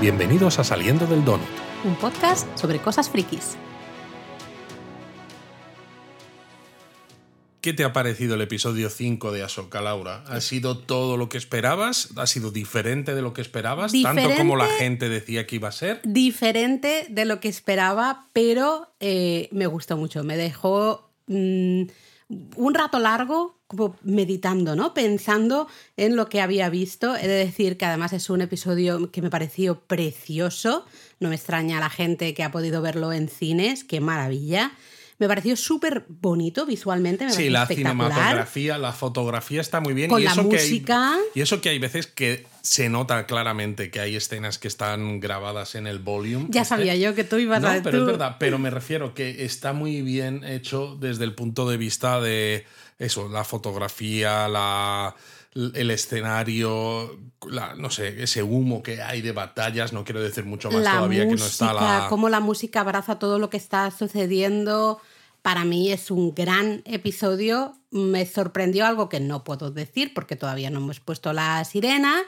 Bienvenidos a Saliendo del Donut. Un podcast sobre cosas frikis. ¿Qué te ha parecido el episodio 5 de Ahsoka, Laura? ¿Ha sido todo lo que esperabas? ¿Ha sido diferente de lo que esperabas? ¿Tanto como la gente decía que iba a ser? Diferente de lo que esperaba, pero eh, me gustó mucho. Me dejó mm, un rato largo como meditando, ¿no? Pensando en lo que había visto. He de decir que además es un episodio que me pareció precioso. No me extraña a la gente que ha podido verlo en cines. ¡Qué maravilla! Me pareció súper bonito visualmente. Me sí, la cinematografía, la fotografía está muy bien. Con y la eso música. Que hay, y eso que hay veces que se nota claramente que hay escenas que están grabadas en el volume. Ya sabía yo que tú ibas no, a pero es verdad, pero me refiero que está muy bien hecho desde el punto de vista de eso, la fotografía, la el escenario, la, no sé, ese humo que hay de batallas, no quiero decir mucho más todavía que no está la. Cómo la música abraza todo lo que está sucediendo. Para mí es un gran episodio. Me sorprendió algo que no puedo decir porque todavía no hemos puesto la sirena,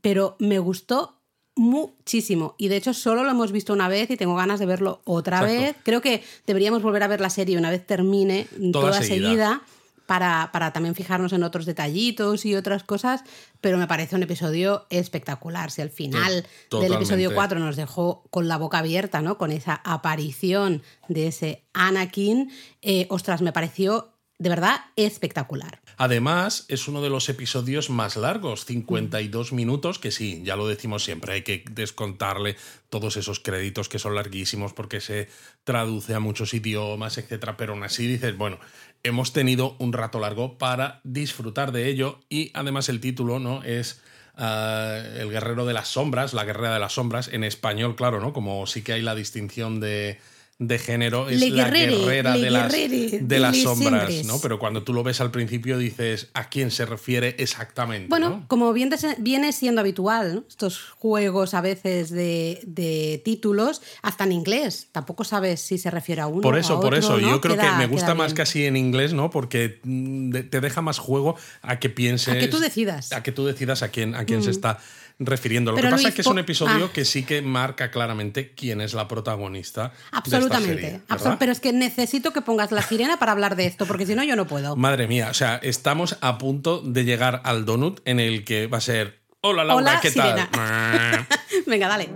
pero me gustó muchísimo. Y de hecho solo lo hemos visto una vez y tengo ganas de verlo otra vez. Creo que deberíamos volver a ver la serie una vez termine toda, seguida para, para, también fijarnos en otros detallitos y otras cosas, pero me parece un episodio espectacular. Si al final del episodio 4 nos dejó con la boca abierta, ¿no? Con esa aparición de ese Anakin, eh, ostras, me pareció de verdad espectacular. Además, es uno de los episodios más largos, 52 minutos, que sí, ya lo decimos siempre, hay que descontarle todos esos créditos que son larguísimos porque se traduce a muchos idiomas, etcétera, pero aún así dices, bueno, hemos tenido un rato largo para disfrutar de ello y además el título no es ah, el guerrero de las sombras, la guerrera de las sombras en español, claro, ¿no? Como sí que hay la distinción de de género es la guerrera de las, de las sombras, ¿no? Pero cuando tú lo ves al principio dices a quién se refiere exactamente. Bueno, como viene siendo habitual, estos juegos a veces de, títulos, hasta en inglés, tampoco sabes si se refiere a uno. Por eso, a por otro, eso, ¿no? yo creo Queda- que me gusta más bien. casi en inglés, ¿no? Porque mm, de- te deja más juego a que pienses. A que tú decidas. Mm. A que tú decidas a quién, a quién se está refiriendo. Lo Pero que pasa Luis, es que es un episodio ah. que sí que marca claramente quién es la protagonista. Absolutamente. De esta serie, absol- ¿verdad? pero es que necesito que pongas la sirena para hablar de esto, porque si no, yo no puedo. Madre mía, o sea, estamos a punto de llegar al donut en el que va a ser. Hola Laura, Hola, ¿qué sirena. tal? Venga, dale.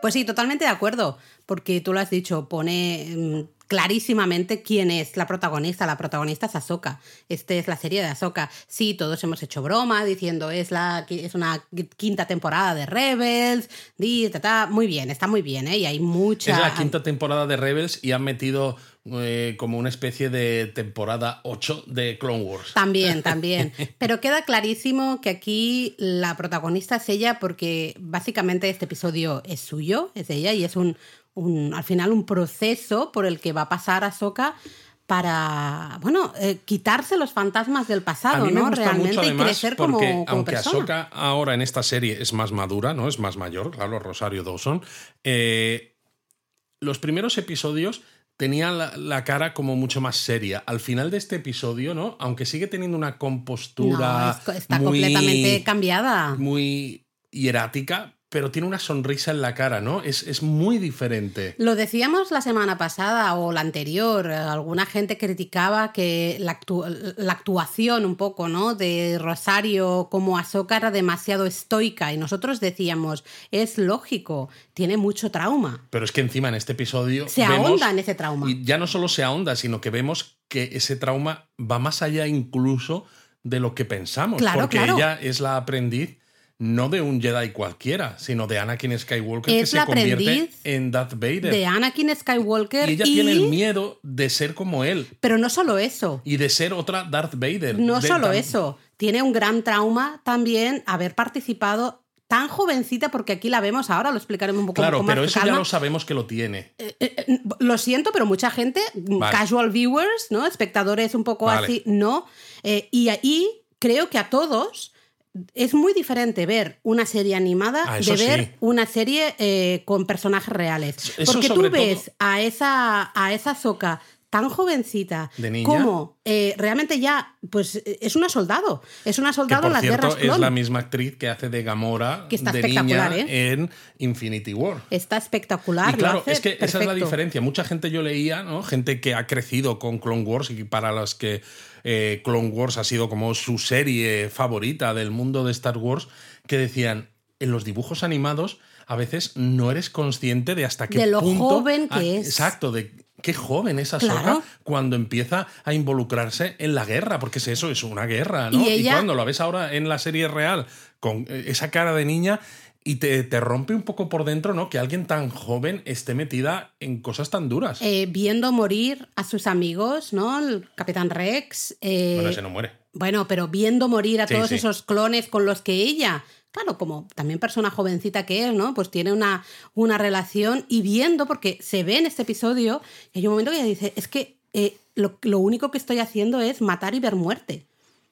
Pues sí, totalmente de acuerdo, porque tú lo has dicho, pone mm, clarísimamente quién es la protagonista. La protagonista es Ahsoka. Esta es la serie de Ahsoka. Sí, todos hemos hecho broma diciendo es, la, es una quinta temporada de Rebels. di, ta, ta. Muy bien, está muy bien, ¿eh? Y hay mucha... Es la quinta temporada de Rebels y han metido eh, como una especie de temporada 8 de Clone Wars. También, también. Pero queda clarísimo que aquí la protagonista es ella porque básicamente este episodio es suyo, es de ella y es un, un al final un proceso por el que va a pasar Ahsoka para, bueno, eh, quitarse los fantasmas del A pasado, mí me ¿no? gusta Realmente mucho y crecer porque como, como aunque persona. Ahsoka ahora en esta serie es más madura, ¿no? Es más mayor, claro, Rosario Dawson. eh, los primeros episodios tenían la, la cara como mucho más seria. Al final de este episodio, ¿no? Aunque sigue teniendo una compostura No, es- está muy- completamente cambiada. muy hierática, pero tiene una sonrisa en la cara, ¿no? Es, es muy diferente. Lo decíamos la semana pasada o la anterior, eh, alguna gente criticaba que la, actu- la actuación un poco, ¿no? De Rosario como Ahsoka era demasiado estoica y nosotros decíamos, es lógico, tiene mucho trauma. Pero es que encima en este episodio Se vemos- ahonda en ese trauma. Y ya no solo se ahonda, sino que vemos que ese trauma va más allá incluso de lo que pensamos. Claro, porque claro. ella es la aprendiz no de un Jedi cualquiera, sino de Anakin Skywalker Es que se convierte en Darth Vader. De Anakin Skywalker y ella y- tiene el miedo de ser como él Pero no solo eso, y de ser otra Darth Vader. no De solo eso, tiene un gran trauma también haber participado tan jovencita, porque aquí la vemos ahora, lo explicaremos un poco Claro, más pero eso ya lo sabemos que lo tiene. Eh, eh, lo siento, pero mucha gente, Vale. casual viewers, ¿no? Espectadores un poco Vale. así, no. Eh, y ahí creo que a todos es muy diferente ver una serie animada Ah, de ver sí. una serie eh, con personajes reales. Eso Porque tú ves todo- a esa, a esa Soca tan jovencita De niña. como eh, realmente ya, pues es una soldado. Es una Que soldado por en las cierto es clon. la misma actriz que hace de Gamora Que está de niña ¿eh? en Infinity War. Está espectacular. Y lo claro, hace es que esa es la diferencia. Mucha gente yo leía, ¿no? Gente que ha crecido con Clone Wars y para las que eh, Clone Wars ha sido como su serie favorita del mundo de Star Wars, que decían, en los dibujos animados a veces no eres consciente de hasta qué De lo punto... joven que Ah, es. Exacto, de qué joven es Ahsoka Claro. cuando empieza a involucrarse en la guerra, porque es eso, es una guerra, ¿no? Y ella- cuando lo ves ahora en la serie real con eh, esa cara de niña y te, te rompe un poco por dentro, ¿no? Que alguien tan joven esté metida en cosas tan duras. Eh, viendo morir a sus amigos, ¿no? El Capitán Rex. eh, bueno, ese no muere. Bueno, pero viendo morir a Sí, todos sí. esos clones con los que ella, claro, como también persona jovencita que es, ¿no? Pues tiene una, una relación y viendo, porque se ve en este episodio, y hay un momento que ella dice, es que eh, lo, lo único que estoy haciendo es matar y ver muerte.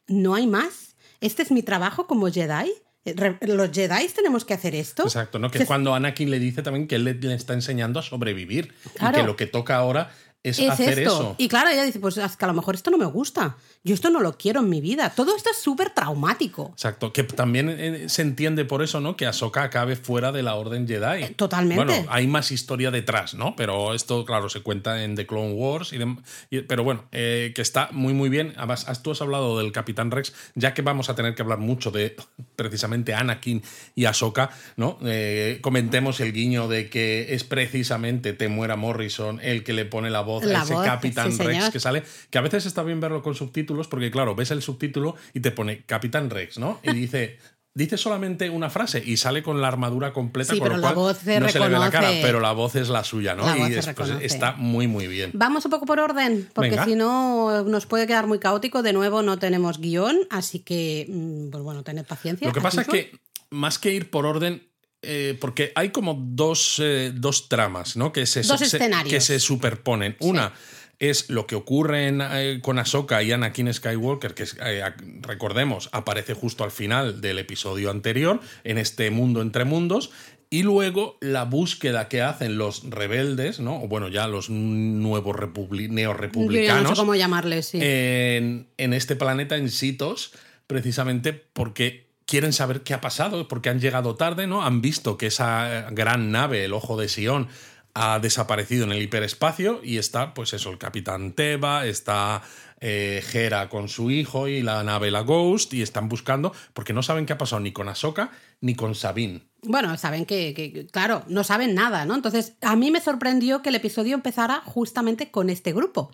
No hay más. Este es mi trabajo como Jedi. Eh, Los Jedi tenemos que hacer esto. Exacto, ¿no? Que es cuando Anakin le dice también que él le, le está enseñando a sobrevivir Claro. y que lo que toca ahora es, es hacer esto. eso. Y claro, ella dice, pues es que a lo mejor esto no me gusta. Yo esto no lo quiero en mi vida. Todo esto es súper traumático. Exacto, que también eh, se entiende por eso, ¿no? Que Ahsoka acabe fuera de la Orden Jedi. Eh, totalmente. Bueno, hay más historia detrás, ¿no? Pero esto, claro, se cuenta en The Clone Wars. Y pero bueno, eh, que está muy, muy bien. Además, has- tú has hablado del Capitán Rex, ya que vamos a tener que hablar mucho de precisamente Anakin y Ahsoka, ¿no? Eh, comentemos el guiño de que es precisamente Temuera Morrison el que le pone la voz La ese voz, Capitán sí, Rex señor. que sale, que a veces está bien verlo con subtítulos, porque claro, ves el subtítulo y te pone Capitán Rex, ¿no? Y dice. Dice solamente una frase y sale con la armadura completa, Sí, con pero lo la voz se no se le ve la cara, reconoce. pero la voz es la suya, ¿no? La y es- pues, reconoce. está muy, muy bien. Vamos un poco por orden, porque si no nos puede quedar muy caótico. De nuevo, no tenemos guion, así que, mm, pues bueno, tened paciencia. Lo que pasa es que, más que ir por orden, eh, porque hay como dos, eh, dos tramas, ¿no? Que se, Dos se- escenarios. que se superponen. Una es lo que ocurre en, eh, con Ahsoka y Anakin Skywalker, que eh, recordemos, aparece justo al final del episodio anterior, en este mundo entre mundos. Y luego la búsqueda que hacen los rebeldes, ¿no? O bueno, ya los nuevos neorepublicanos no sé cómo llamarles, sí. en, en este planeta, en Sitos, precisamente porque quieren saber qué ha pasado, porque han llegado tarde, ¿no? Han visto que esa gran nave, el Ojo de Sion, ha desaparecido en el hiperespacio y está, pues eso, el Capitán Teba, está eh, con su hijo y la nave la Ghost y están buscando porque no saben qué ha pasado ni con Ahsoka ni con Sabine. Bueno, saben que, claro, no saben nada, ¿no? Entonces, a mí me sorprendió que el episodio empezara justamente con este grupo,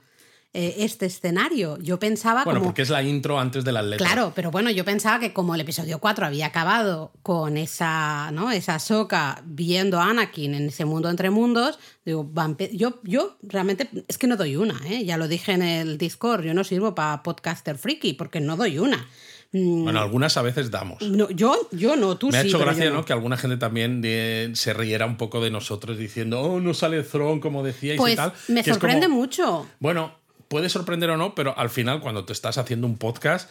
eh, este escenario. Yo pensaba Bueno, como... porque es la intro antes de las letras. Claro, pero bueno, yo pensaba que como el episodio 4 había acabado con esa, ¿no? Esa soca viendo a Anakin en ese mundo entre mundos, digo, yo, yo realmente es que no doy una, ¿eh? Ya lo dije en el Discord, yo no sirvo para podcaster freaky porque no doy una. Mm, Bueno, algunas a veces damos. no, yo, yo no, tú Me ha sí. hecho pero yo gracia, no. ¿no? Que alguna gente también de- se riera un poco de nosotros diciendo, oh, no sale Throne, como decíais Pues y tal. me que sorprende como- mucho. Bueno, puede sorprender o no, pero al final, cuando te estás haciendo un podcast,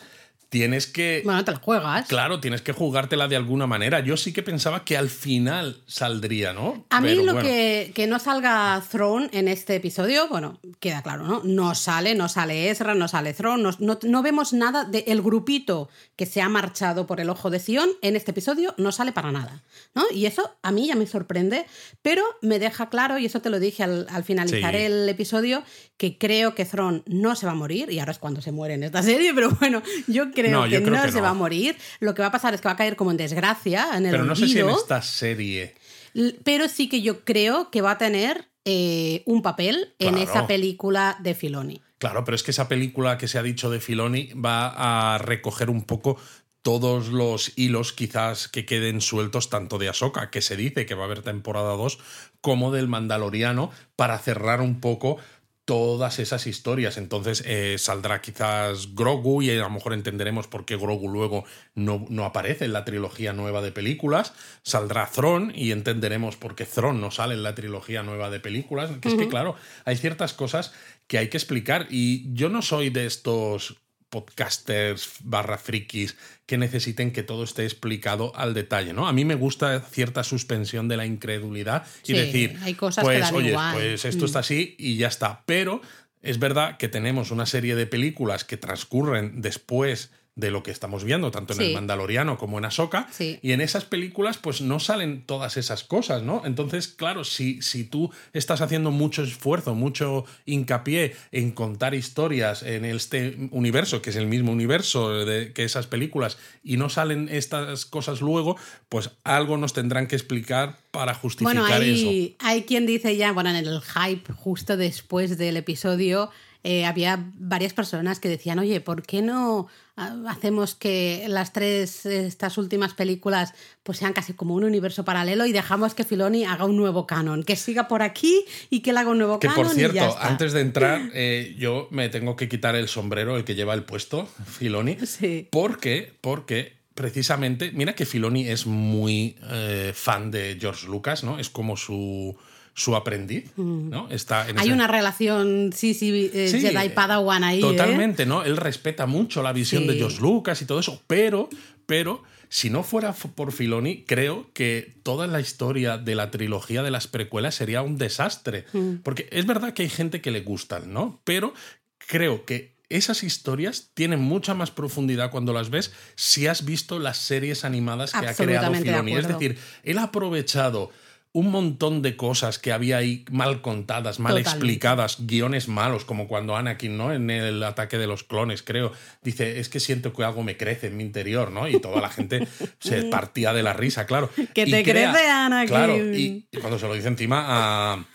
tienes que. Bueno, te la juegas. Claro, tienes que jugártela de alguna manera. Yo sí que pensaba que al final saldría, ¿no? A mí Pero lo bueno. que, que no salga Throne en este episodio, bueno, queda claro, ¿no? No sale, no sale Ezra, no sale Throne, no, no- no vemos nada del grupito que se ha marchado por el ojo de Sion en este episodio, no sale para nada, ¿no? Y eso a mí ya me sorprende, pero me deja claro, y eso te lo dije al, al finalizar Sí. el episodio, que creo que Throne no se va a morir, y ahora es cuando se muere en esta serie, pero bueno, yo creo No, que creo no que se no. va a morir. Lo que va a pasar es que va a caer como en desgracia, en el Pero no sé si en esta serie. Pero sí que yo creo que va a tener eh, un papel en esa película de Filoni. Claro, pero es que esa película que se ha dicho de Filoni va a recoger un poco todos los hilos quizás que queden sueltos tanto de Ahsoka, que se dice que va a haber temporada 2, como del Mandaloriano, para cerrar un poco todas esas historias. Entonces eh, saldrá quizás Grogu y a lo mejor entenderemos por qué Grogu luego no, no aparece en la trilogía nueva de películas. Saldrá Thron y entenderemos por qué Thron no sale en la trilogía nueva de películas. Que es que, claro, hay ciertas cosas que hay que explicar y yo no soy de estos podcasters barra frikis que necesiten que todo esté explicado al detalle, ¿no? A mí me gusta cierta suspensión de la incredulidad y Sí, decir, hay cosas que pues dan oye, igual. pues esto Mm. está así y ya está, pero es verdad que tenemos una serie de películas que transcurren después de lo que estamos viendo, tanto en el Mandaloriano como en Ahsoka. Y en esas películas, pues no salen todas esas cosas, ¿no? Entonces, claro, si, si tú estás haciendo mucho esfuerzo, mucho hincapié en contar historias en este universo, que es el mismo universo de, que esas películas, y no salen estas cosas luego, pues algo nos tendrán que explicar para justificar bueno, hay, eso. Hay quien dice ya, bueno, en el hype justo después del episodio eh, había varias personas que decían, oye, ¿por qué no ah, hacemos que las tres, estas últimas películas, pues sean casi como un universo paralelo y dejamos que Filoni haga un nuevo canon, que siga por aquí y que él haga un nuevo canon? Que por cierto, antes de entrar, eh, yo me tengo que quitar el sombrero, el que lleva el puesto, Filoni, sí. porque, porque precisamente, mira que Filoni es muy eh, fan de George Lucas, ¿no? Es como su su aprendiz, mm. ¿no? Está Hay una relación, sí, sí, eh, Jedi Padawan ahí. ¿eh? Totalmente, ¿no? Él respeta mucho la visión de George Lucas y todo eso, pero, pero si no fuera por Filoni, creo que toda la historia de la trilogía de las precuelas sería un desastre. Mm. Porque es verdad que hay gente que le gustan, ¿no? Pero creo que esas historias tienen mucha más profundidad cuando las ves si has visto las series animadas que ha creado Filoni. Es decir, él ha aprovechado un montón de cosas que había ahí mal contadas, mal explicadas, guiones malos, como cuando Anakin, ¿no? En el ataque de los clones, creo, dice, es que siento que algo me crece en mi interior, ¿no? Y toda la gente se partía de la risa, claro. Que te crece Anakin. Claro, y, cuando se lo dice encima a...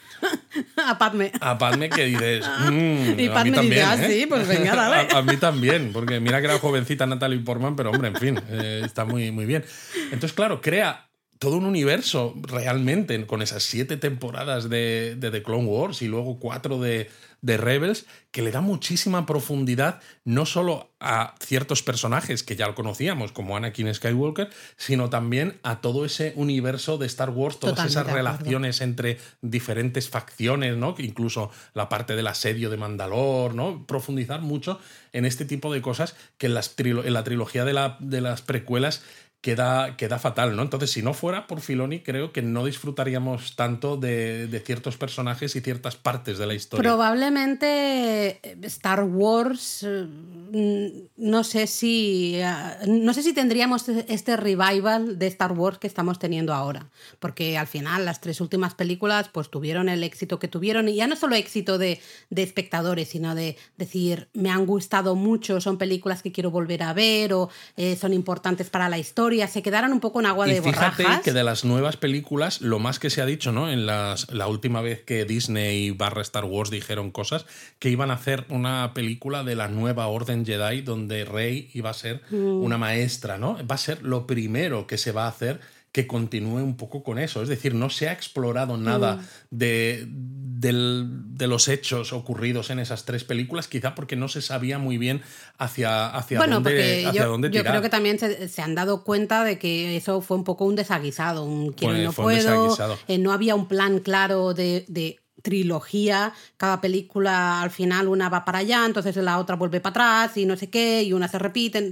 a Padme. A Padme que dices. Mm, y Padme dice, ah, sí, pues venga, dale. a, mí también, porque mira que era jovencita Natalie Portman, pero hombre, en fin, eh, está muy, muy bien. Entonces, claro, crea todo un universo realmente con esas siete temporadas de, The Clone Wars y luego cuatro de, de, Rebels que le da muchísima profundidad no solo a ciertos personajes que ya lo conocíamos como Anakin Skywalker sino también a todo ese universo de Star Wars todas esas relaciones entre diferentes facciones no incluso la parte del asedio de Mandalor no profundizar mucho en este tipo de cosas que en, las en la trilogía de, la, de las precuelas queda, queda fatal, ¿no? Entonces, si no fuera por Filoni, creo que no disfrutaríamos tanto de, ciertos personajes y ciertas partes de la historia. Probablemente eh, Star Wars, eh, no sé si, eh, no sé si tendríamos este revival de Star Wars que estamos teniendo ahora, porque al final las tres últimas películas pues tuvieron el éxito que tuvieron y ya no solo éxito de, de espectadores, sino de decir, me han gustado mucho, son películas que quiero volver a ver o son importantes para la historia se quedaron un poco en agua de fíjate que de las nuevas películas, lo más que se ha dicho, ¿no? En las, la última vez que Disney barra Star Wars dijeron cosas, que iban a hacer una película de la nueva Orden Jedi donde Rey iba a ser mm. una maestra, ¿no? Va a ser lo primero que se va a hacer que continúe un poco con eso. Es decir, no se ha explorado nada mm. de, de, los hechos ocurridos en esas tres películas, quizá porque no se sabía muy bien hacia, hacia dónde, hacia yo, dónde tirar. Yo creo que también se, han dado cuenta de que eso fue un poco un desaguisado, un quiero no puedo. Eh, no había un plan claro de, trilogía, cada película al final una va para allá, entonces la otra vuelve para atrás y no sé qué, y una se repite.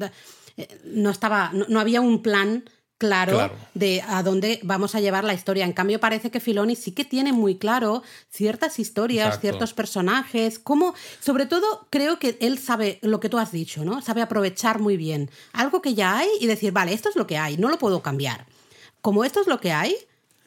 Eh, no estaba, no había un plan claro, de a dónde vamos a llevar la historia. En cambio, parece que Filoni sí que tiene muy claro ciertas historias, ciertos personajes, como, sobre todo, creo que él sabe lo que tú has dicho, ¿no? Sabe aprovechar muy bien algo que ya hay y decir, vale, esto es lo que hay, no lo puedo cambiar. Como esto es lo que hay,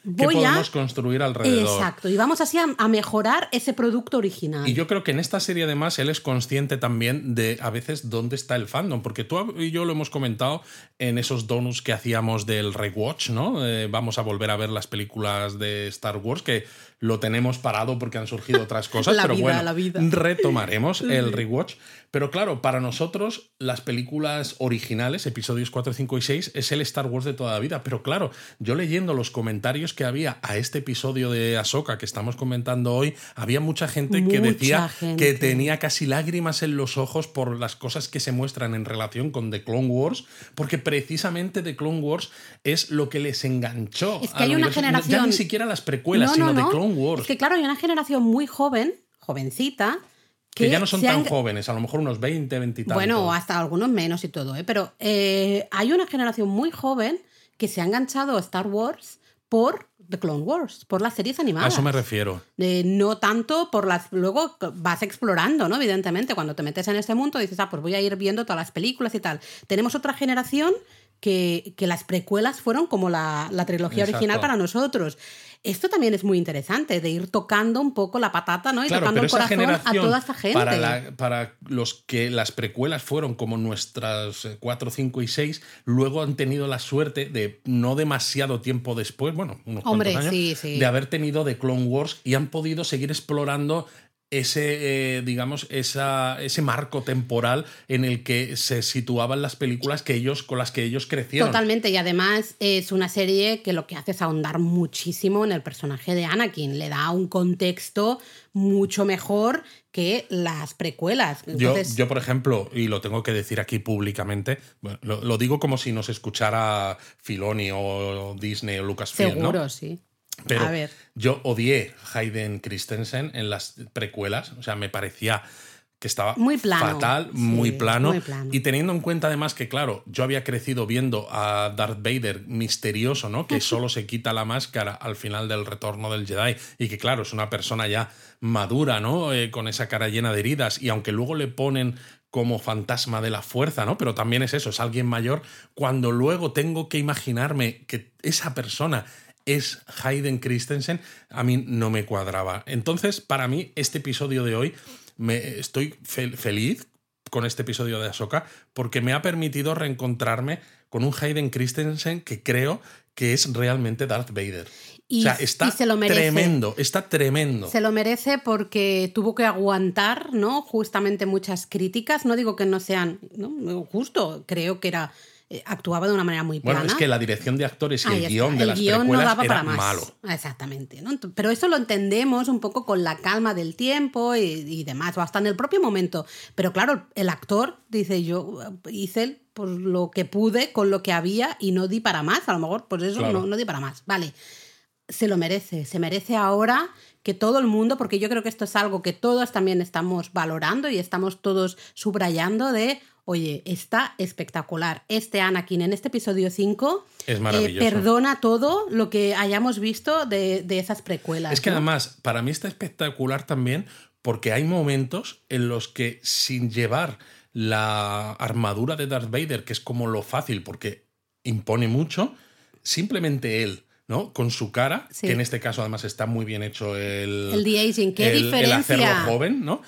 ¿Qué podemos construir alrededor. Exacto, y vamos así a, mejorar ese producto original. Y yo creo que en esta serie además él es consciente también de a veces dónde está el fandom, porque tú y yo lo hemos comentado en esos donuts que hacíamos del rewatch, ¿no? Eh, vamos a volver a ver las películas de Star Wars, que lo tenemos parado porque han surgido otras cosas, pero bueno, retomaremos el rewatch. Pero claro, para nosotros las películas originales, episodios 4, 5 y 6, es el Star Wars de toda la vida. Pero claro, yo leyendo los comentarios que había a este episodio de Ahsoka que estamos comentando hoy, había mucha gente que decía que tenía casi lágrimas en los ojos por las cosas que se muestran en relación con The Clone Wars, porque precisamente The Clone Wars es lo que les enganchó. Es que hay una generación... Ya ni siquiera las precuelas, sino The Clone Wars. Es que claro, hay una generación muy joven, jovencita, que, ya no son tan jóvenes, a lo mejor unos 20, 20 y tanto. Bueno, hasta algunos menos y todo, ¿eh? pero eh, hay una generación muy joven que se ha enganchado a Star Wars por The Clone Wars, por las series animadas. A eso me refiero. Eh, no tanto por las. Luego vas explorando, ¿no? Evidentemente, cuando te metes en este mundo dices, ah, pues voy a ir viendo todas las películas y tal. Tenemos otra generación que, que las precuelas fueron como la, la trilogía Exacto. original para nosotros. Esto también es muy interesante, de ir tocando un poco la patata, ¿no? Y Claro, tocando el corazón a toda esta gente. Para, la- para los que las precuelas fueron como nuestras 4, 5 y 6, luego han tenido la suerte de no demasiado tiempo después, bueno, unos Hombre, cuantos años, sí, sí. de haber tenido The Clone Wars y han podido seguir explorando ese, eh, digamos, esa, ese marco temporal en el que se situaban las películas que ellos, con las que ellos crecieron. Totalmente, y además es una serie que lo que hace es ahondar muchísimo en el personaje de Anakin, le da un contexto mucho mejor que las precuelas. Yo, yo, por ejemplo, y lo tengo que decir aquí públicamente, bueno, lo, lo digo como si nos escuchara Filoni o Disney o Lucasfilm, seguro, ¿no? sí. Pero A ver. yo odié Hayden Christensen en las precuelas, o sea, me parecía que estaba Muy plano, fatal, sí, muy, plano, muy plano. Y teniendo en cuenta además que, claro, yo había crecido viendo a Darth Vader misterioso, ¿no? Que solo se quita la máscara al final del retorno del Jedi y que, claro, es una persona ya madura, ¿no? Eh, con esa cara llena de heridas y aunque luego le ponen como fantasma de la fuerza, ¿no? Pero también es eso, es alguien mayor. Cuando luego tengo que imaginarme que esa persona es Hayden Christensen, a mí no me cuadraba. Entonces, para mí, este episodio de hoy, me, estoy fel- feliz con este episodio de Ahsoka porque me ha permitido reencontrarme con un Hayden Christensen que creo que es realmente Darth Vader. Y- o sea, está y se lo merece. tremendo, está tremendo. Se lo merece porque tuvo que aguantar, ¿no? Justamente muchas críticas. No digo que no sean, ¿no? Justo, creo que era. Eh, actuaba de una manera muy plana. Bueno, es que la dirección de actores y Ahí el está, guion de el las guion no daba era para más. malo. Exactamente. ¿no? Pero eso lo entendemos un poco con la calma del tiempo y, y demás, o hasta en el propio momento. Pero claro, el actor dice: Yo hice pues, lo que pude con lo que había y no di para más. A lo mejor, pues eso, Claro. no, no di para más. Vale. Se lo merece. Se merece ahora que todo el mundo, porque yo creo que esto es algo que todos también estamos valorando y estamos todos subrayando de. Oye, está espectacular. Este Anakin en este episodio 5 Es eh, maravilloso. perdona todo lo que hayamos visto de, de esas precuelas. Es que ¿no? además, para mí está espectacular también porque hay momentos en los que sin llevar la armadura de Darth Vader, que es como lo fácil porque impone mucho, simplemente él, ¿no? Con su cara, Sí. que en este caso además está muy bien hecho el... El de-aging, qué el- el diferencia. hacerlo joven, ¿no?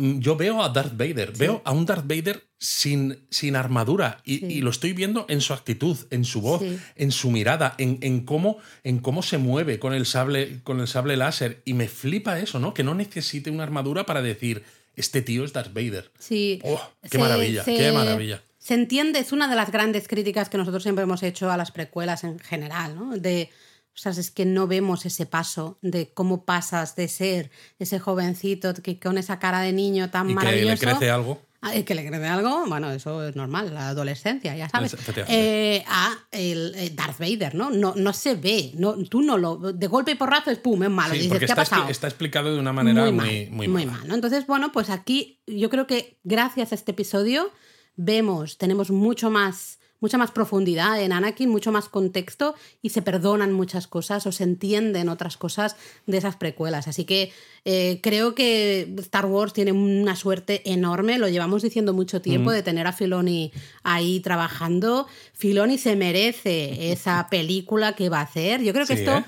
Mm, Yo veo a Darth Vader, veo a un Darth Vader sin, sin armadura y, Sí. y lo estoy viendo en su actitud, en su voz, Sí. en su mirada, en, en cómo, en cómo se mueve con el, sable, con el sable láser. Y me flipa eso, ¿no? Que no necesite una armadura para decir, este tío es Darth Vader. Sí. Oh, qué Se- maravilla, se- qué maravilla. Se entiende, es una de las grandes críticas que nosotros siempre hemos hecho a las precuelas en general, ¿no? De, o sea, es que no vemos ese paso de cómo pasas de ser ese jovencito que con esa cara de niño tan Y que maravilloso. le crece algo. ¿y que le crece algo, bueno, eso es normal, la adolescencia, ya sabes. Eh, a el, eh, Darth Vader, ¿no? ¿no? No se ve, no, tú no lo. De golpe y porrazo es pum, es malo. Sí, dices, porque ¿qué ha está, expli- pasado? está explicado de una manera muy, mal, muy, muy mala. mal, ¿no? Entonces, bueno, pues aquí yo creo que gracias a este episodio vemos, tenemos mucho más, mucha más profundidad en Anakin, mucho más contexto y se perdonan muchas cosas o se entienden otras cosas de esas precuelas. Así que eh, creo que Star Wars tiene una suerte enorme, lo llevamos diciendo mucho tiempo, de tener a Filoni ahí trabajando. Filoni se merece esa película que va a hacer. Yo creo que Sí, esto ¿eh?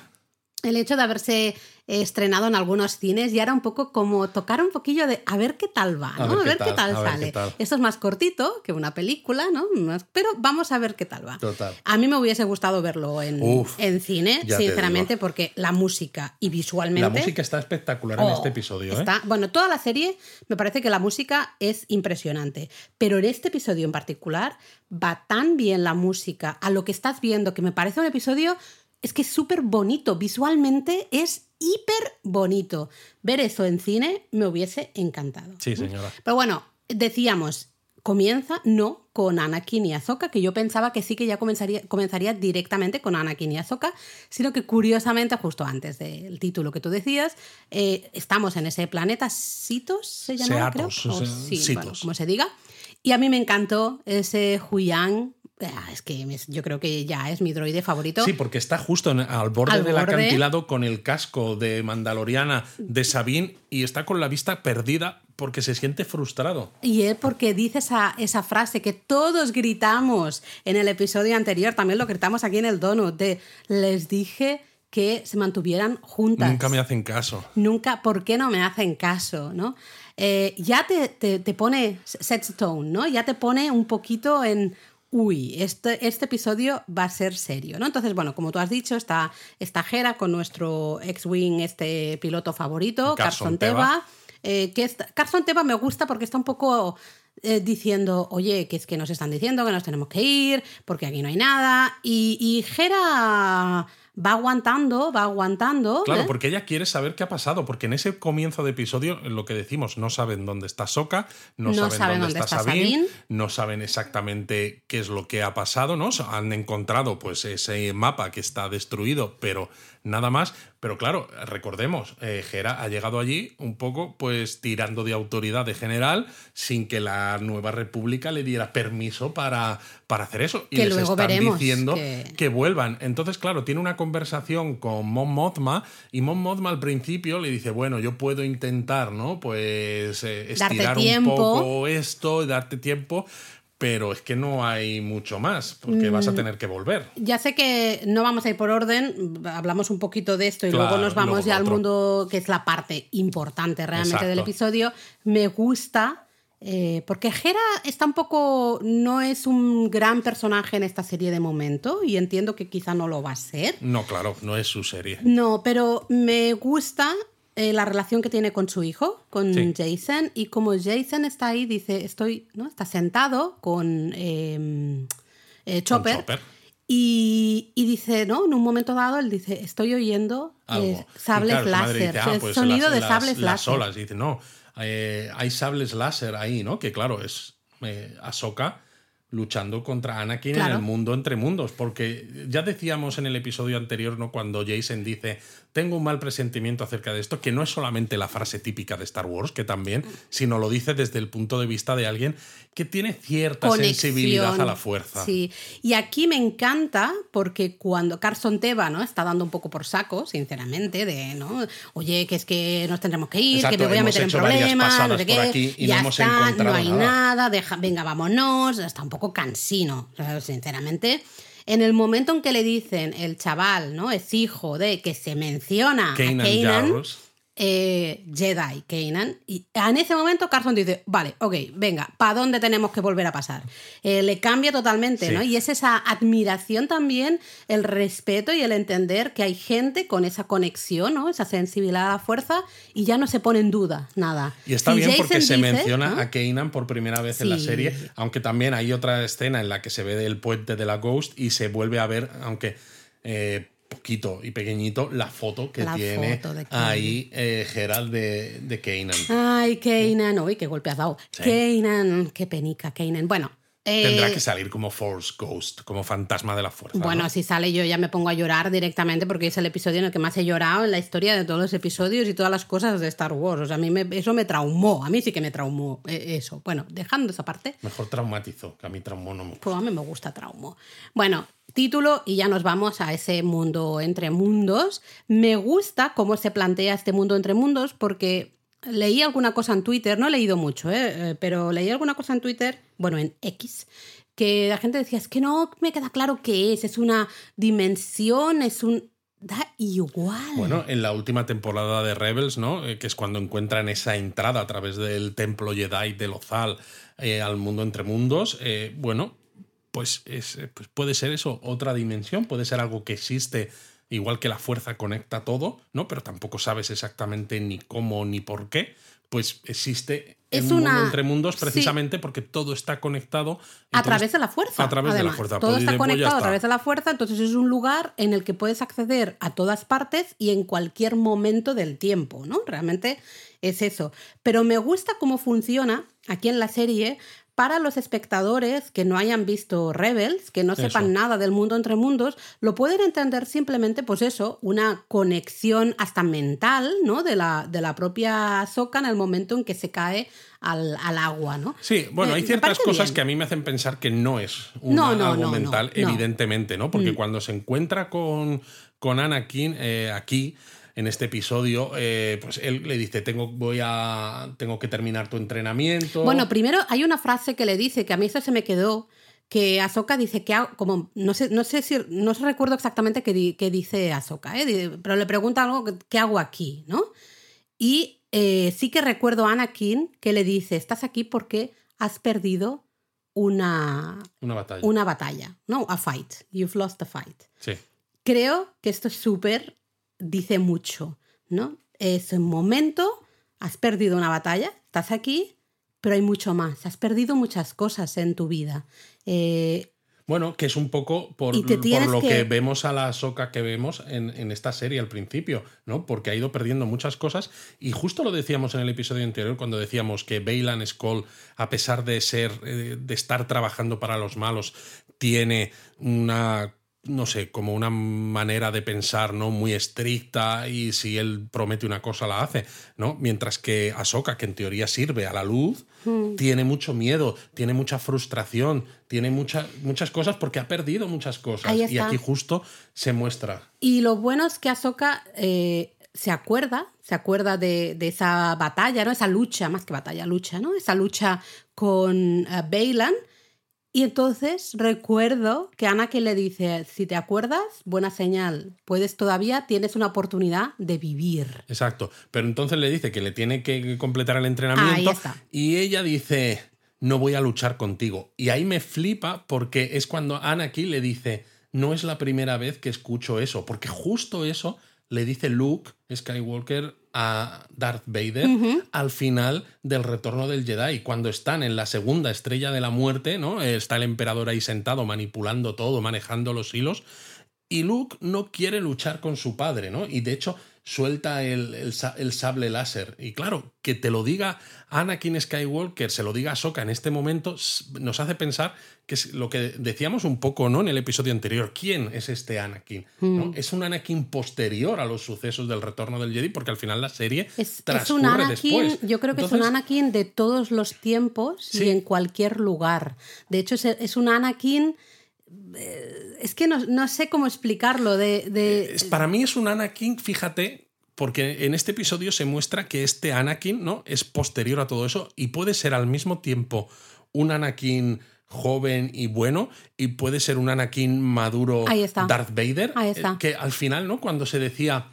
el hecho de haberse estrenado en algunos cines ya era un poco como tocar un poquillo de a ver qué tal va, ¿no? A ver, qué, tal, sale. qué tal. Esto es más cortito que una película, ¿no? Pero vamos a ver qué tal va. Total. A mí me hubiese gustado verlo en, Uf, en cine, sinceramente, porque la música y visualmente... La música está espectacular en Oh, este episodio, ¿eh? está- Bueno, toda la serie me parece que la música es impresionante, pero en este episodio en particular va tan bien la música a lo que estás viendo que me parece un episodio es que es súper bonito, visualmente es hiper bonito. Ver eso en cine me hubiese encantado. Sí, señora. Pero bueno, decíamos, comienza no con Anakin y Ahsoka, que yo pensaba que sí que ya comenzaría, comenzaría directamente con Anakin y Ahsoka, sino que curiosamente, justo antes del título que tú decías, eh, estamos en ese planeta Sitos, se llama, creo. O sí, bueno, como se diga. Y a mí me encantó ese Huyang es que yo creo que ya es mi droide favorito. Sí, porque está justo en- al borde Al del borde. acantilado con el casco de Mandaloriana de Sabine y está con la vista perdida porque se siente frustrado. Y es porque dice esa, esa frase que todos gritamos en el episodio anterior, también lo gritamos aquí en el donut, de les dije que se mantuvieran juntas. Nunca me hacen caso. Nunca, ¿por qué no me hacen caso? ¿no? Eh, ya te, te, te pone set stone, ¿no? Ya te pone un poquito en. Uy, este, este episodio va a ser serio, ¿no? Entonces, bueno, como tú has dicho, está esta Jera con nuestro ex-wing, este piloto favorito, Carson Carson Teva. eh, que está- Carson Teva me gusta porque está un poco eh, diciendo, oye, que es que nos están diciendo que nos tenemos que ir, porque aquí no hay nada. Y, y Jera va aguantando, va aguantando. Claro, ¿eh? porque ella quiere saber qué ha pasado, porque en ese comienzo de episodio, lo que decimos, no saben dónde está Soka, no, No saben, saben dónde, dónde está, está Sabine, Sabine. no saben exactamente qué es lo que ha pasado, ¿no? Han encontrado pues ese mapa que está destruido, pero nada más. Pero claro, recordemos, eh, Hera ha llegado allí un poco pues tirando de autoridad de general sin que la nueva república le diera permiso para, para hacer eso. Y Que les luego están diciendo que- que vuelvan. Entonces, claro, tiene una conversación con Mon Mothma y Mon Mothma al principio le dice, bueno, yo puedo intentar, ¿no? Pues eh, estirar un poco esto, darte tiempo, pero es que no hay mucho más, porque vas Mm. a tener que volver. Ya sé que no vamos a ir por orden, hablamos un poquito de esto y Claro, luego nos vamos luego ya al mundo que es la parte importante realmente del episodio. Me gusta. Eh, porque Hera está un poco. no es un gran personaje en esta serie de momento y entiendo que quizá no lo va a ser. No, claro, no es su serie. No, pero me gusta eh, la relación que tiene con su hijo, con Sí. Jason, y como Jason está ahí, dice, estoy, ¿no? Está sentado con eh, eh, Chopper. Chopper. Y, y dice, ¿no? En un momento dado, él dice, estoy oyendo eh, sables láser, ah, el pues sonido las- de las- sables las láser. olas. Y dice, no, eh, hay sables láser ahí, ¿no? Que claro, es eh, Ahsoka luchando contra Anakin Claro. en el mundo entre mundos. Porque ya decíamos en el episodio anterior, ¿no? Cuando Jason dice, tengo un mal presentimiento acerca de esto, que no es solamente la frase típica de Star Wars, que también, sino lo dice desde el punto de vista de alguien que tiene cierta Conexión. sensibilidad a la fuerza. Sí, y aquí me encanta porque cuando Carson Teva ¿no? está dando un poco por saco, sinceramente, de, ¿no? Oye, que es que nos tendremos que ir, Exacto, que me voy a meter en problemas, no sé por qué, aquí y no ya hemos está, no hay nada. nada, deja, venga, vámonos, está un poco cansino, sinceramente. En el momento en que le dicen el chaval, ¿no? Es hijo de que se menciona Kanan a Kanan, Jarrus. Eh, Jedi Kanan. Y en ese momento Carson dice, vale, ok, venga, ¿para dónde tenemos que volver a pasar? Eh, le cambia totalmente, Sí. ¿no? Y es esa admiración también, el respeto y el entender que hay gente con esa conexión, ¿no? Esa sensibilidad a la fuerza y ya no se pone en duda nada. Y está Si bien porque se menciona ¿no? a Kanan por primera vez en la serie, aunque también hay otra escena en la que se ve el puente de la Ghost y se vuelve a ver, aunque eh, poquito y pequeñito, la foto que La tiene foto de Kanan. ahí eh, Gerald de, de Kanan. Ay, Kanan, uy, qué golpe has dado. Sí. Kanan, qué penica, Kanan. Bueno. Eh, Tendrá que salir como Force Ghost, como fantasma de la fuerza. ¿no? Bueno, si sale yo ya me pongo a llorar directamente porque es el episodio en el que más he llorado en la historia de todos los episodios y todas las cosas de Star Wars. O sea, a mí me- eso me traumó, a mí sí que me traumó eh, eso. Bueno, dejando esa parte, Mejor traumatizó, que a mí traumó no mucho. pues a mí me gusta traumo. Bueno, título y ya nos vamos a ese mundo entre mundos. Me gusta cómo se plantea este mundo entre mundos porque leí alguna cosa en Twitter, no he leído mucho, ¿eh? Eh, pero leí alguna cosa en Twitter, bueno, en X, que la gente decía, es que no me queda claro qué es, es una dimensión, es un... Da igual. Bueno, en la última temporada de Rebels, ¿no? Eh, que es cuando encuentran esa entrada a través del templo Jedi de Lozal eh, al mundo entre mundos, bueno, pues, es, pues puede ser eso, otra dimensión, puede ser algo que existe igual que la fuerza conecta todo, ¿no? Pero tampoco sabes exactamente ni cómo ni por qué. Pues existe Es un mundo entre mundos sí. precisamente porque todo está conectado. a través de la fuerza. A través de la fuerza. Todo Pues está conectado a través de la fuerza, entonces es un lugar en el que puedes acceder a todas partes y en cualquier momento del tiempo, ¿no? Realmente es eso. Pero me gusta cómo funciona aquí en la serie para los espectadores que no hayan visto Rebels, que no sepan Eso. nada del mundo entre mundos, lo pueden entender simplemente, pues eso, una conexión hasta mental, ¿no? De la, de la propia Ahsoka en el momento en que se cae al, al agua, ¿no? Sí, bueno, hay ciertas cosas bien. que a mí me hacen pensar que no es una- No, no, algo no, mental, evidentemente, ¿no? Porque Mm. cuando se encuentra con, con Anakin eh, aquí, en este episodio, eh, pues él le dice, tengo, voy a, tengo que terminar tu entrenamiento. Bueno, primero hay una frase que le dice, que a mí eso se me quedó, que Ahsoka dice que como no sé, no sé si no recuerdo exactamente qué, di- qué dice Ahsoka, ¿eh? Pero le pregunta algo ¿qué hago aquí, ¿no? Y eh, sí que recuerdo a Anakin que le dice, estás aquí porque has perdido una, una batalla. una batalla, ¿no? A fight. You've lost a fight. Sí. Creo que esto es súper, dice mucho, ¿no? Es un momento, has perdido una batalla, estás aquí, pero hay mucho más. Has perdido muchas cosas en tu vida. Eh, Bueno, que es un poco por, lo que... que- vemos a la Soca que vemos en, en esta serie al principio, ¿no? Porque ha ido perdiendo muchas cosas. Y justo lo decíamos en el episodio anterior, cuando decíamos que Bailan Skull, a pesar de ser, eh, de estar trabajando para los malos, tiene una no sé, como una manera de pensar no muy estricta y si él promete una cosa la hace, ¿no? Mientras que Ahsoka, que en teoría sirve a la luz, Hmm. tiene mucho miedo, tiene mucha frustración, tiene mucha- muchas cosas porque ha perdido muchas cosas. Y aquí justo se muestra. y lo bueno es que Ahsoka eh, se acuerda, se acuerda de, de esa batalla, ¿no? Esa lucha, más que batalla, lucha, ¿no? Esa lucha con Bailan. Y entonces recuerdo que Anakin le dice, si te acuerdas, buena señal, puedes todavía, tienes una oportunidad de vivir. Exacto. Pero entonces le dice que le tiene que completar el entrenamiento Ahí está. y ella dice, no voy a luchar contigo. Y ahí me flipa porque es cuando Anakin le dice, no es la primera vez que escucho eso, porque justo eso le dice Luke Skywalker a Darth Vader al final del retorno del Jedi, cuando están en la segunda estrella de la muerte, ¿no? Está el emperador ahí sentado manipulando todo, manejando los hilos, y Luke no quiere luchar con su padre, ¿no? Y de hecho suelta el, el sa- el sable láser. Y claro, que te lo diga Anakin Skywalker, se lo diga a Ahsoka en este momento, nos hace pensar que es lo que decíamos un poco, ¿no? En el episodio anterior. ¿Quién es este Anakin? ¿no? Es un Anakin posterior a los sucesos del retorno del Jedi, porque al final la serie Es, es transcurre un Anakin, después. yo creo que es un Anakin de todos los tiempos Sí. y en cualquier lugar. De hecho, es, es un Anakin... eh, Es que no, no sé cómo explicarlo. De, de- Es- para mí es un Anakin, fíjate, porque en este episodio se muestra que este Anakin ¿no? es posterior a todo eso y puede ser al mismo tiempo un Anakin joven y bueno y puede ser un Anakin maduro Ahí está. Darth Vader Ahí está. eh, que al final no cuando se decía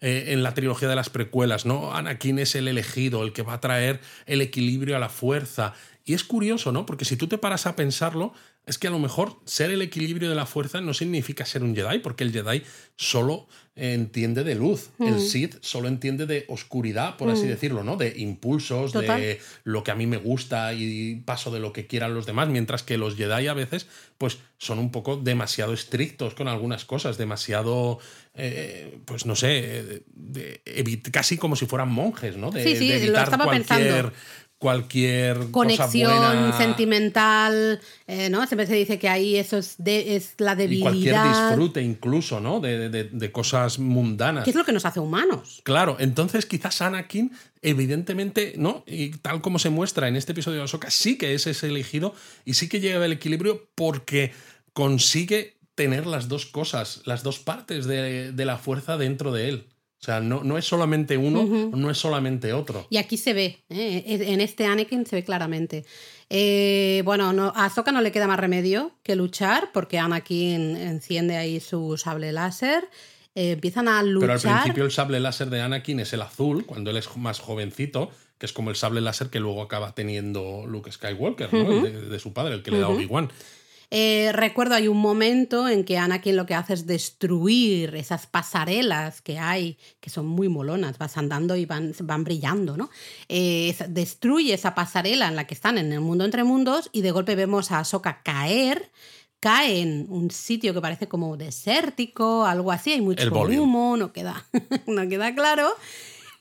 eh, en la trilogía de las precuelas no Anakin es el elegido el que va a traer el equilibrio a la fuerza y es curioso no porque si tú te paras a pensarlo es que a lo mejor ser el equilibrio de la fuerza no significa ser un Jedi, porque el Jedi solo entiende de luz. Mm. El Sith solo entiende de oscuridad, por así decirlo, ¿no? De impulsos, Total. de lo que a mí me gusta y paso de lo que quieran los demás, mientras que los Jedi a veces, pues, son un poco demasiado estrictos con algunas cosas, demasiado, eh, pues, no sé, eh, de- casi como si fueran monjes, ¿no? De, Sí, sí, de lo evitar estaba cualquier, pensando. Cualquier cosa conexión buena. sentimental, eh, ¿no? Siempre se dice que ahí eso es, de, es la y cualquier debilidad. disfrute incluso, ¿no? De, de- de cosas mundanas. que es lo que nos hace humanos. Claro, entonces quizás Anakin, evidentemente, ¿no? Y tal como se muestra en este episodio de Ahsoka, sí que es ese elegido y sí que llega al equilibrio porque consigue tener las dos cosas, las dos partes de, de la fuerza dentro de él. O sea, no, no es solamente uno, no es solamente otro. Y aquí se ve, ¿eh? en este Anakin se ve claramente. Eh, bueno, no, a Ahsoka no le queda más remedio que luchar porque Anakin enciende ahí su sable láser. eh, empiezan a luchar. Pero al principio el sable láser de Anakin es el azul, cuando él es más jovencito, que es como el sable láser que luego acaba teniendo Luke Skywalker, ¿no? De su padre, el que le da Obi-Wan. Eh, recuerdo, hay un momento en que Anakin lo que hace es destruir esas pasarelas que hay, que son muy molonas, vas andando y van, van brillando, ¿no? Eh, es- destruye esa pasarela en la que están en el mundo entre mundos y de golpe vemos a Ahsoka caer, cae en un sitio que parece como desértico, algo así, hay mucho humo, no queda, no queda claro.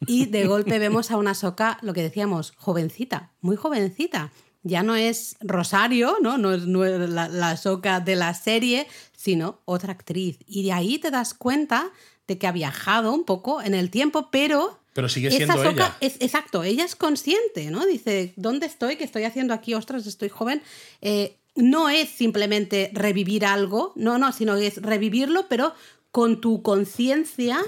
Y de golpe vemos a una Ahsoka, lo que decíamos, jovencita, muy jovencita. Ya no es Rosario, ¿no? No es, no es la, la Ahsoka de la serie, sino otra actriz. Y de ahí te das cuenta de que ha viajado un poco en el tiempo, pero Pero sigue esa siendo ella. es exacto, ella es consciente, ¿no? Dice, ¿dónde estoy? ¿Qué estoy haciendo aquí? Ostras, estoy joven. Eh, no es simplemente revivir algo, no, no, sino es revivirlo, pero con tu conciencia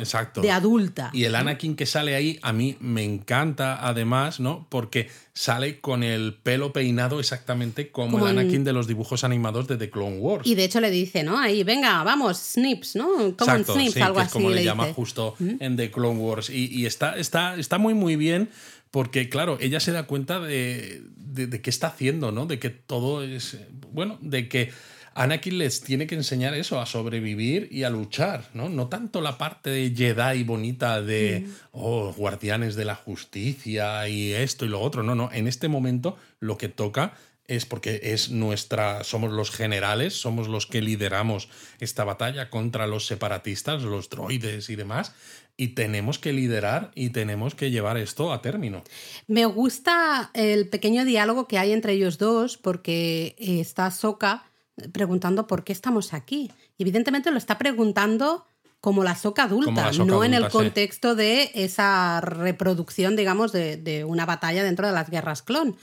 de adulta. Y el Anakin que sale ahí a mí me encanta además, ¿no? Porque sale con el pelo peinado exactamente como, Como el en- Anakin de los dibujos animados de The Clone Wars. Y de hecho le dice, ¿no? Ahí, venga, vamos, Snips, ¿no? Como Exacto, Snips, sí, algo que es así. como le, le llama dice. justo en The Clone Wars. Y, y está, está, está muy, muy bien porque, claro, ella se da cuenta de, de, de qué está haciendo, ¿no? De que todo es. Bueno, de que Anakin les tiene que enseñar eso, a sobrevivir y a luchar, ¿no? No tanto la parte de Jedi bonita de, oh, guardianes de la justicia y esto y lo otro. No, no. En este momento lo que toca es porque es nuestra, somos los generales, somos los que lideramos esta batalla contra los separatistas, los droides y demás, y tenemos que liderar y tenemos que llevar esto a término. Me gusta el pequeño diálogo que hay entre ellos dos, porque eh, está Soka preguntando por qué estamos aquí. Y evidentemente lo está preguntando como la Soka adulta, la no en el sí. contexto de esa reproducción, digamos, de, de una batalla dentro de las guerras clon.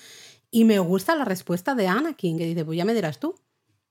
Y me gusta la respuesta de Anakin, que dice, pues ya me dirás tú.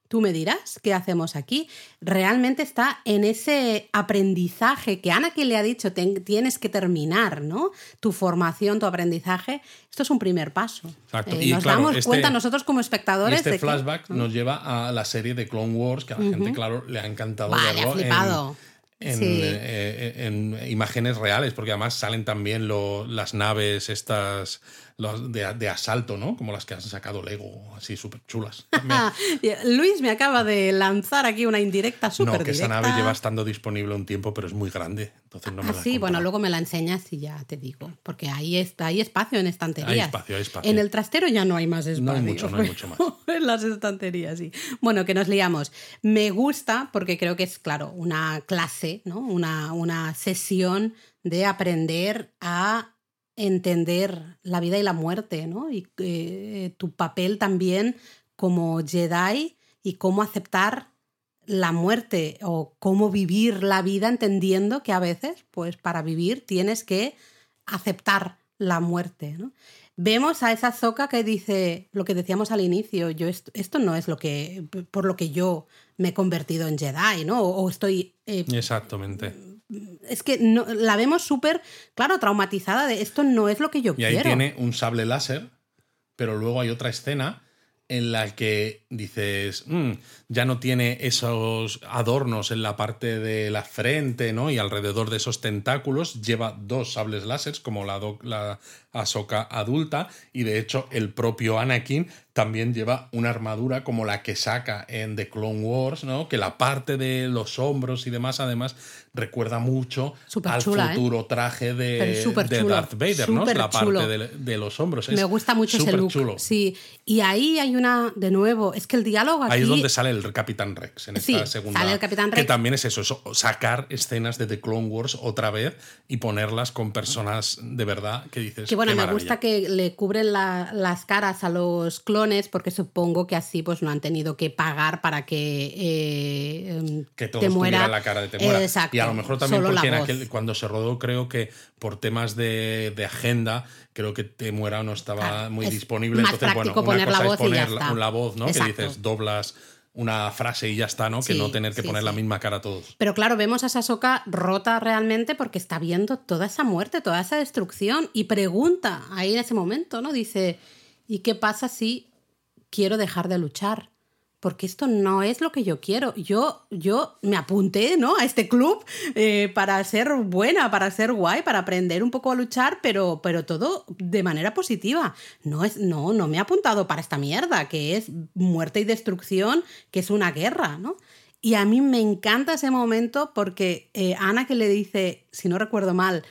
Tú me dirás qué hacemos aquí. Realmente está en ese aprendizaje que Anakin le ha dicho, "Ten- tienes que terminar, ¿no? Tu formación, tu aprendizaje. Esto es un primer paso. Exacto. Eh, Y nos claro, damos este- cuenta nosotros como espectadores este de que- flashback nos lleva a la serie de Clone Wars, que a la gente, claro, le ha encantado Vale, ha verlo en- flipado. en, Sí. eh, en imágenes reales, porque además salen también lo- las naves estas de, de asalto, ¿no? Como las que han sacado Lego, así súper chulas. Luis me acaba de lanzar aquí una indirecta súper no, que esa nave lleva estando disponible un tiempo, pero es muy grande. Entonces no me Ah, la he sí, bueno, luego me la enseñas y ya te digo, porque ahí está, hay espacio en estanterías. Hay espacio, hay espacio. En el trastero ya no hay más espacio. No hay mucho, no hay mucho más. en las estanterías, sí. Bueno, que nos liamos. Me gusta porque creo que es, claro, una clase, ¿no? Una, una sesión de aprender a entender la vida y la muerte, ¿no? Y eh, tu papel también como Jedi y cómo aceptar la muerte o cómo vivir la vida entendiendo que a veces, pues para vivir tienes que aceptar la muerte, ¿no? Vemos a esa Zoca que dice lo que decíamos al inicio, yo esto, no es lo que por lo que yo me he convertido en Jedi, ¿no? O, o estoy eh, Exactamente. Es que no, la vemos súper, claro, traumatizada de esto no es lo que yo Y ahí quiero. tiene un sable láser, pero luego hay otra escena en la que dices, "Mm, ya no tiene esos adornos en la parte de la frente, ¿no? Y alrededor de esos tentáculos lleva dos sables láser, como la, la Ahsoka adulta, y de hecho el propio Anakin también lleva una armadura como la que saca en The Clone Wars, ¿no? Que la parte de los hombros y demás, además, recuerda mucho al ¿eh? futuro traje de, chulo, Darth Vader, ¿no? La parte de, de los hombros. Es Me gusta mucho ese look. superchulo. Sí, y ahí hay una, de nuevo, es que el diálogo aquí... Ahí es donde sale el Capitán Rex en esta Sí, segunda. sale el Capitán Que Rex. también es eso, eso, sacar escenas de The Clone Wars otra vez y ponerlas con personas de verdad que dices. Bueno, "Qué me maravilla". gusta que le cubren la- las caras a los clones porque supongo que así pues no han tenido que pagar para que eh, em, que todos te muera. tuvieran la cara de Temuera. Exacto, y a lo mejor también porque en voz. aquel, cuando se rodó, creo que por temas de, de agenda, creo que Temuera no estaba Claro, muy es disponible. más Entonces, bueno, una poner la cosa voz es y ya poner la, está. la voz, ¿no? Exacto. Que dices, doblas una frase y ya está, ¿no? que no tener que sí, poner la misma cara a todos. Pero claro, vemos a Sasoka rota realmente porque está viendo toda esa muerte, toda esa destrucción y pregunta ahí en ese momento, ¿no? Dice, ¿y qué pasa si quiero dejar de luchar? Porque esto no es lo que yo quiero. Yo, yo me apunté ¿no? a este club eh, para ser buena, para ser guay, para aprender un poco a luchar, pero, pero todo de manera positiva. No, es, no, no me he apuntado para esta mierda, que es muerte y destrucción, que es una guerra, ¿no? Y a mí me encanta ese momento porque eh, Ana que le dice, si no recuerdo mal,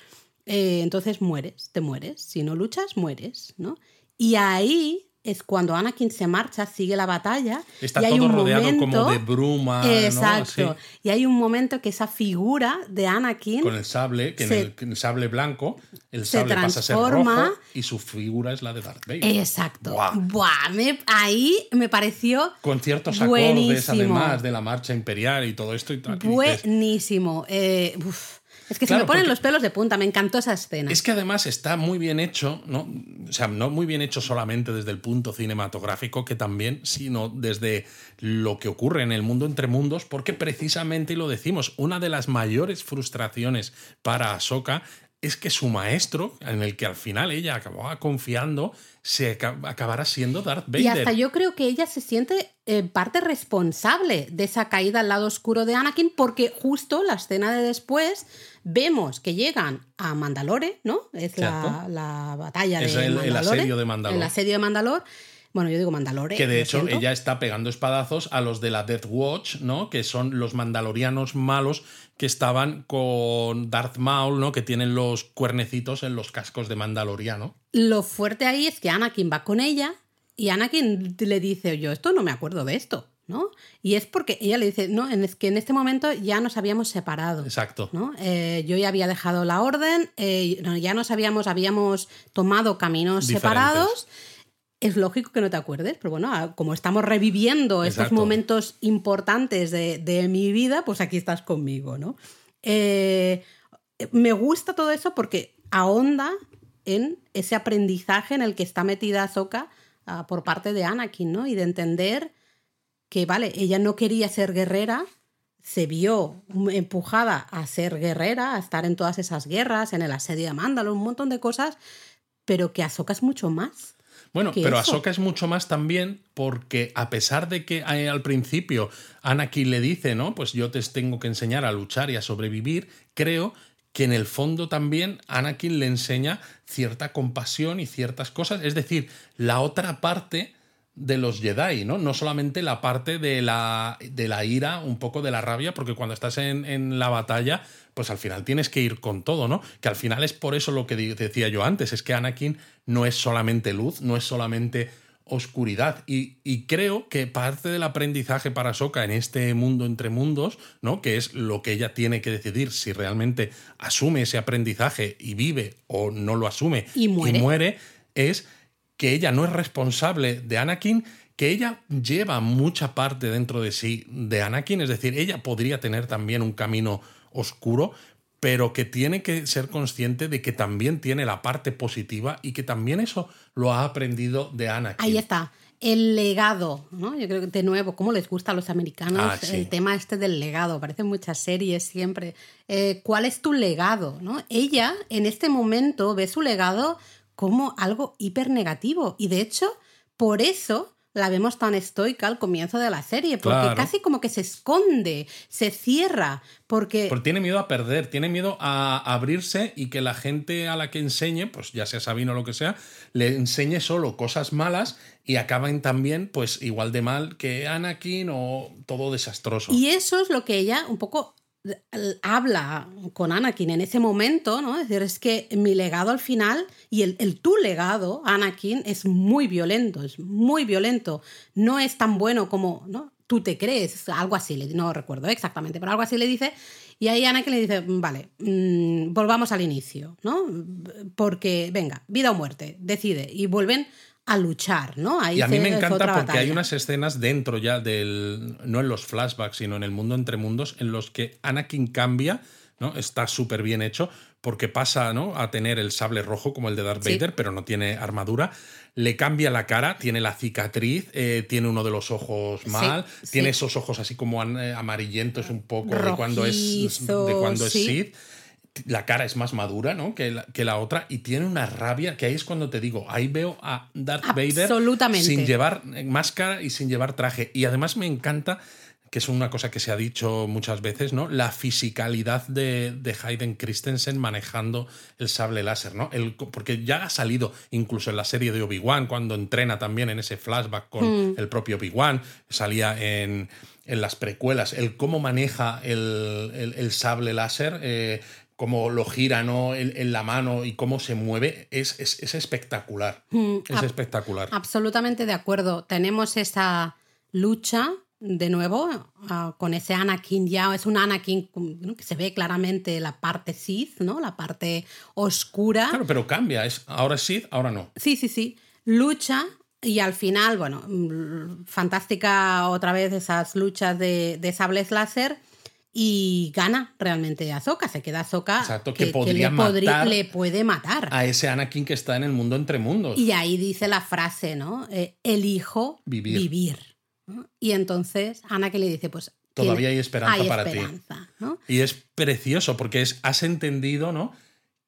eh, entonces mueres, te mueres. Si no luchas, mueres, ¿no? Y ahí es cuando Anakin se marcha, sigue la batalla. Está y hay todo un rodeado momento, como de bruma. Exacto. Y hay un momento que esa figura de Anakin con el sable, que se- en, el, en el sable blanco, el se sable pasa a ser transforma. rojo y su figura es la de Darth Vader. Exacto. Buah. Buah, me- ahí me pareció con ciertos acordes, además, de la marcha imperial y todo esto. Y tal, dices, buenísimo. Eh, uf. Es que se Claro, me ponen porque- los pelos de punta, me encantó esa escena. Es que además está muy bien hecho, ¿no? O sea, no muy bien hecho solamente desde el punto cinematográfico, que también, sino desde lo que ocurre en el mundo entre mundos, porque precisamente, y lo decimos, una de las mayores frustraciones para Ahsoka es que su maestro, en el que al final ella acababa confiando, se aca- acabará siendo Darth Vader. Y hasta yo creo que ella se siente en parte responsable de esa caída al lado oscuro de Anakin, porque justo la escena de después vemos que llegan a Mandalore, ¿no? Es la, la batalla Es de el- el Mandalore. asedio de Mandalore. El asedio de Mandalore. Bueno, yo digo Mandalore. Que de hecho siento. ella está pegando espadazos a los de la Death Watch, ¿no? Que son los mandalorianos malos que estaban con Darth Maul, ¿no? Que tienen los cuernecitos en los cascos de Mandaloriano. Lo fuerte ahí es que Anakin va con ella y Anakin le dice, yo esto no me acuerdo de esto, ¿no? Y es porque ella le dice, no, es que en este momento ya nos habíamos separado. Exacto. ¿no? Eh, yo ya había dejado la orden, eh, ya nos habíamos, habíamos tomado caminos Diferentes. separados. Es lógico que no te acuerdes, pero bueno, ah, como estamos reviviendo estos Exacto. momentos importantes de, de mi vida, pues aquí estás conmigo, ¿no? Eh, me gusta todo eso porque ahonda en ese aprendizaje en el que está metida Ahsoka ah, por parte de Anakin, ¿no? Y de entender que, vale, ella no quería ser guerrera, se vio empujada a ser guerrera, a estar en todas esas guerras, en el asedio de Mandalore, un montón de cosas, pero que Ahsoka es mucho más. Bueno, pero eso. Ahsoka es mucho más también porque a pesar de que eh, al principio Anakin le dice, ¿no? Pues yo te tengo que enseñar a luchar y a sobrevivir, creo que en el fondo también Anakin le enseña cierta compasión y ciertas cosas, es decir, la otra parte de los Jedi, ¿no? No solamente la parte de la, de la ira, un poco de la rabia, porque cuando estás en, en la batalla, pues al final tienes que ir con todo, ¿no? Que al final es por eso lo que decía yo antes, es que Anakin no es solamente luz, no es solamente oscuridad. Y, y creo que parte del aprendizaje para Soka en este mundo entre mundos, ¿no? Que es lo que ella tiene que decidir si realmente asume ese aprendizaje y vive o no lo asume Y muere. muere, es que ella no es responsable de Anakin, que ella lleva mucha parte dentro de sí de Anakin, es decir, ella podría tener también un camino oscuro, pero que tiene que ser consciente de que también tiene la parte positiva y que también eso lo ha aprendido de Anakin. Ahí está. El legado, ¿no? Yo creo que de nuevo, ¿cómo les gusta a los americanos Ah, sí. el tema este del legado? Aparecen muchas series siempre. Eh, ¿Cuál es tu legado? ¿no? Ella en este momento ve su legado como algo hiper negativo. Y de hecho, por eso la vemos tan estoica al comienzo de la serie, porque Claro. casi como que se esconde, se cierra, porque... Porque tiene miedo a perder, tiene miedo a abrirse y que la gente a la que enseñe, pues ya sea Sabino o lo que sea, le enseñe solo cosas malas y acaben también, pues igual de mal que Anakin o todo desastroso. Y eso es lo que ella un poco habla con Anakin en ese momento, ¿no? Es decir, es que mi legado al final y el, el tu legado, Anakin, es muy violento, es muy violento. No es tan bueno como, ¿no? Tú te crees, algo así, no recuerdo exactamente, pero algo así le dice. Y ahí Anakin le dice, vale, mm, volvamos al inicio, ¿no? Porque, venga, vida o muerte, decide. Y vuelven a luchar, ¿no? Ahí Y a mí me encanta porque hay unas escenas dentro ya del. no en los flashbacks, sino en el mundo entre mundos, en los que Anakin cambia, ¿no? Está súper bien hecho, porque pasa ¿no? a tener el sable rojo como el de Darth Sí. Vader, pero no tiene armadura. Le cambia la cara, tiene la cicatriz, eh, tiene uno de los ojos mal, sí. tiene esos ojos así como eh, amarillentos un poco de cuando es, de cuando es sí. La cara es más madura, ¿no? Que la, que la otra y tiene una rabia que ahí es cuando te digo, ahí veo a Darth Vader sin llevar eh, máscara y sin llevar traje. Y además me encanta, que es una cosa que se ha dicho muchas veces, ¿no? La fisicalidad de, de Hayden Christensen manejando el sable láser, ¿no? El, porque ya ha salido incluso en la serie de Obi-Wan, cuando entrena también en ese flashback con el propio Obi-Wan, salía en, en las precuelas, el cómo maneja el, el- el sable láser. eh, cómo lo gira ¿no? en, en la mano y cómo se mueve, es, es, es espectacular. Mm, Es ab- espectacular. Absolutamente de acuerdo. Tenemos esa lucha de nuevo ah, con ese Anakin ya es un Anakin ¿no? que se ve claramente la parte Sith, ¿no? La parte oscura. Claro, pero cambia. Es, ahora es Sith, ahora no. Sí, sí, sí. Lucha y al final, bueno, mm, fantástica otra vez esas luchas de, de sables láser y gana realmente Ahsoka. Se queda Ahsoka Exacto, que podría le, matar le puede matar. A ese Anakin que está en el mundo entre mundos. Y ahí dice la frase, ¿no? Eh, elijo Vivir. vivir. ¿no? Y entonces Ana que le dice, pues... Todavía hay esperanza hay para ti. esperanza, ¿no? Y es precioso porque es, has entendido, ¿no?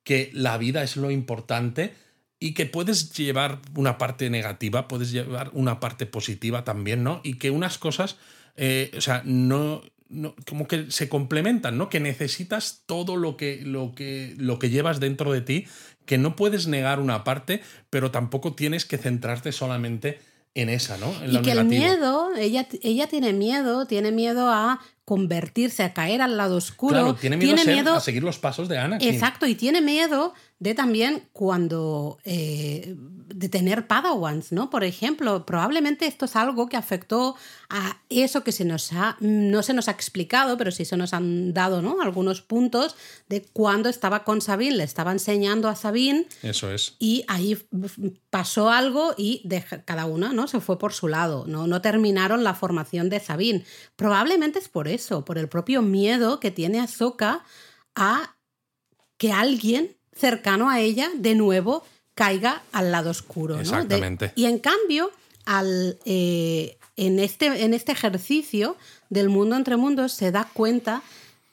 Que la vida es lo importante y que puedes llevar una parte negativa, puedes llevar una parte positiva también, ¿no? Y que unas cosas, eh, o sea, no, no- como que se complementan, ¿no? Que necesitas todo lo que, lo, que, lo que llevas dentro de ti, que no puedes negar una parte, pero tampoco tienes que centrarte solamente en esa, ¿no? En Y que el miedo, ella, ella tiene miedo, tiene miedo a convertirse, a caer al lado oscuro. Claro, tiene miedo, a, ser- a seguir los pasos de Anakin. Exacto, y tiene miedo de también cuando eh, de tener padawans, ¿no? Por ejemplo, probablemente esto es algo que afectó a eso que se nos ha, no se nos ha explicado, pero sí se nos han dado, ¿no? Algunos puntos de cuando estaba con Sabine, le estaba enseñando a Sabine Eso es. y ahí pasó algo y de- cada una ¿no? se fue por su lado, ¿no? no terminaron la formación de Sabine. Probablemente es por eso, por el propio miedo que tiene Ahsoka a que alguien cercano a ella de nuevo caiga al lado oscuro. ¿no? De- Exactamente. y en cambio, al, eh, en, este, en este ejercicio del mundo entre mundos se da cuenta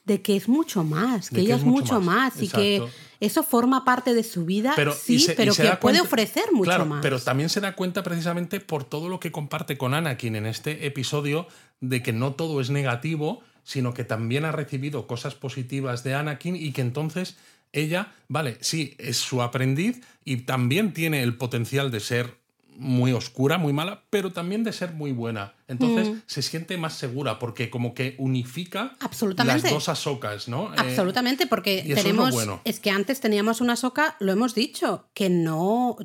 de que es mucho más, que ella es mucho más, más, y que. Eso forma parte de su vida, pero, sí, se- pero que puede cuenta- ofrecer mucho claro, más. Pero también se da cuenta precisamente por todo lo que comparte con Anakin en este episodio de que no todo es negativo, sino que también ha recibido cosas positivas de Anakin y que entonces ella, vale, sí, es su aprendiz y también tiene el potencial de ser muy oscura, muy mala, pero también de ser muy buena. Entonces Mm. se siente más segura porque como que unifica Absolutamente. las dos Ahsokas, ¿no? Eh, Absolutamente, porque es tenemos. bueno. Es que antes teníamos una soca, lo hemos dicho, que no.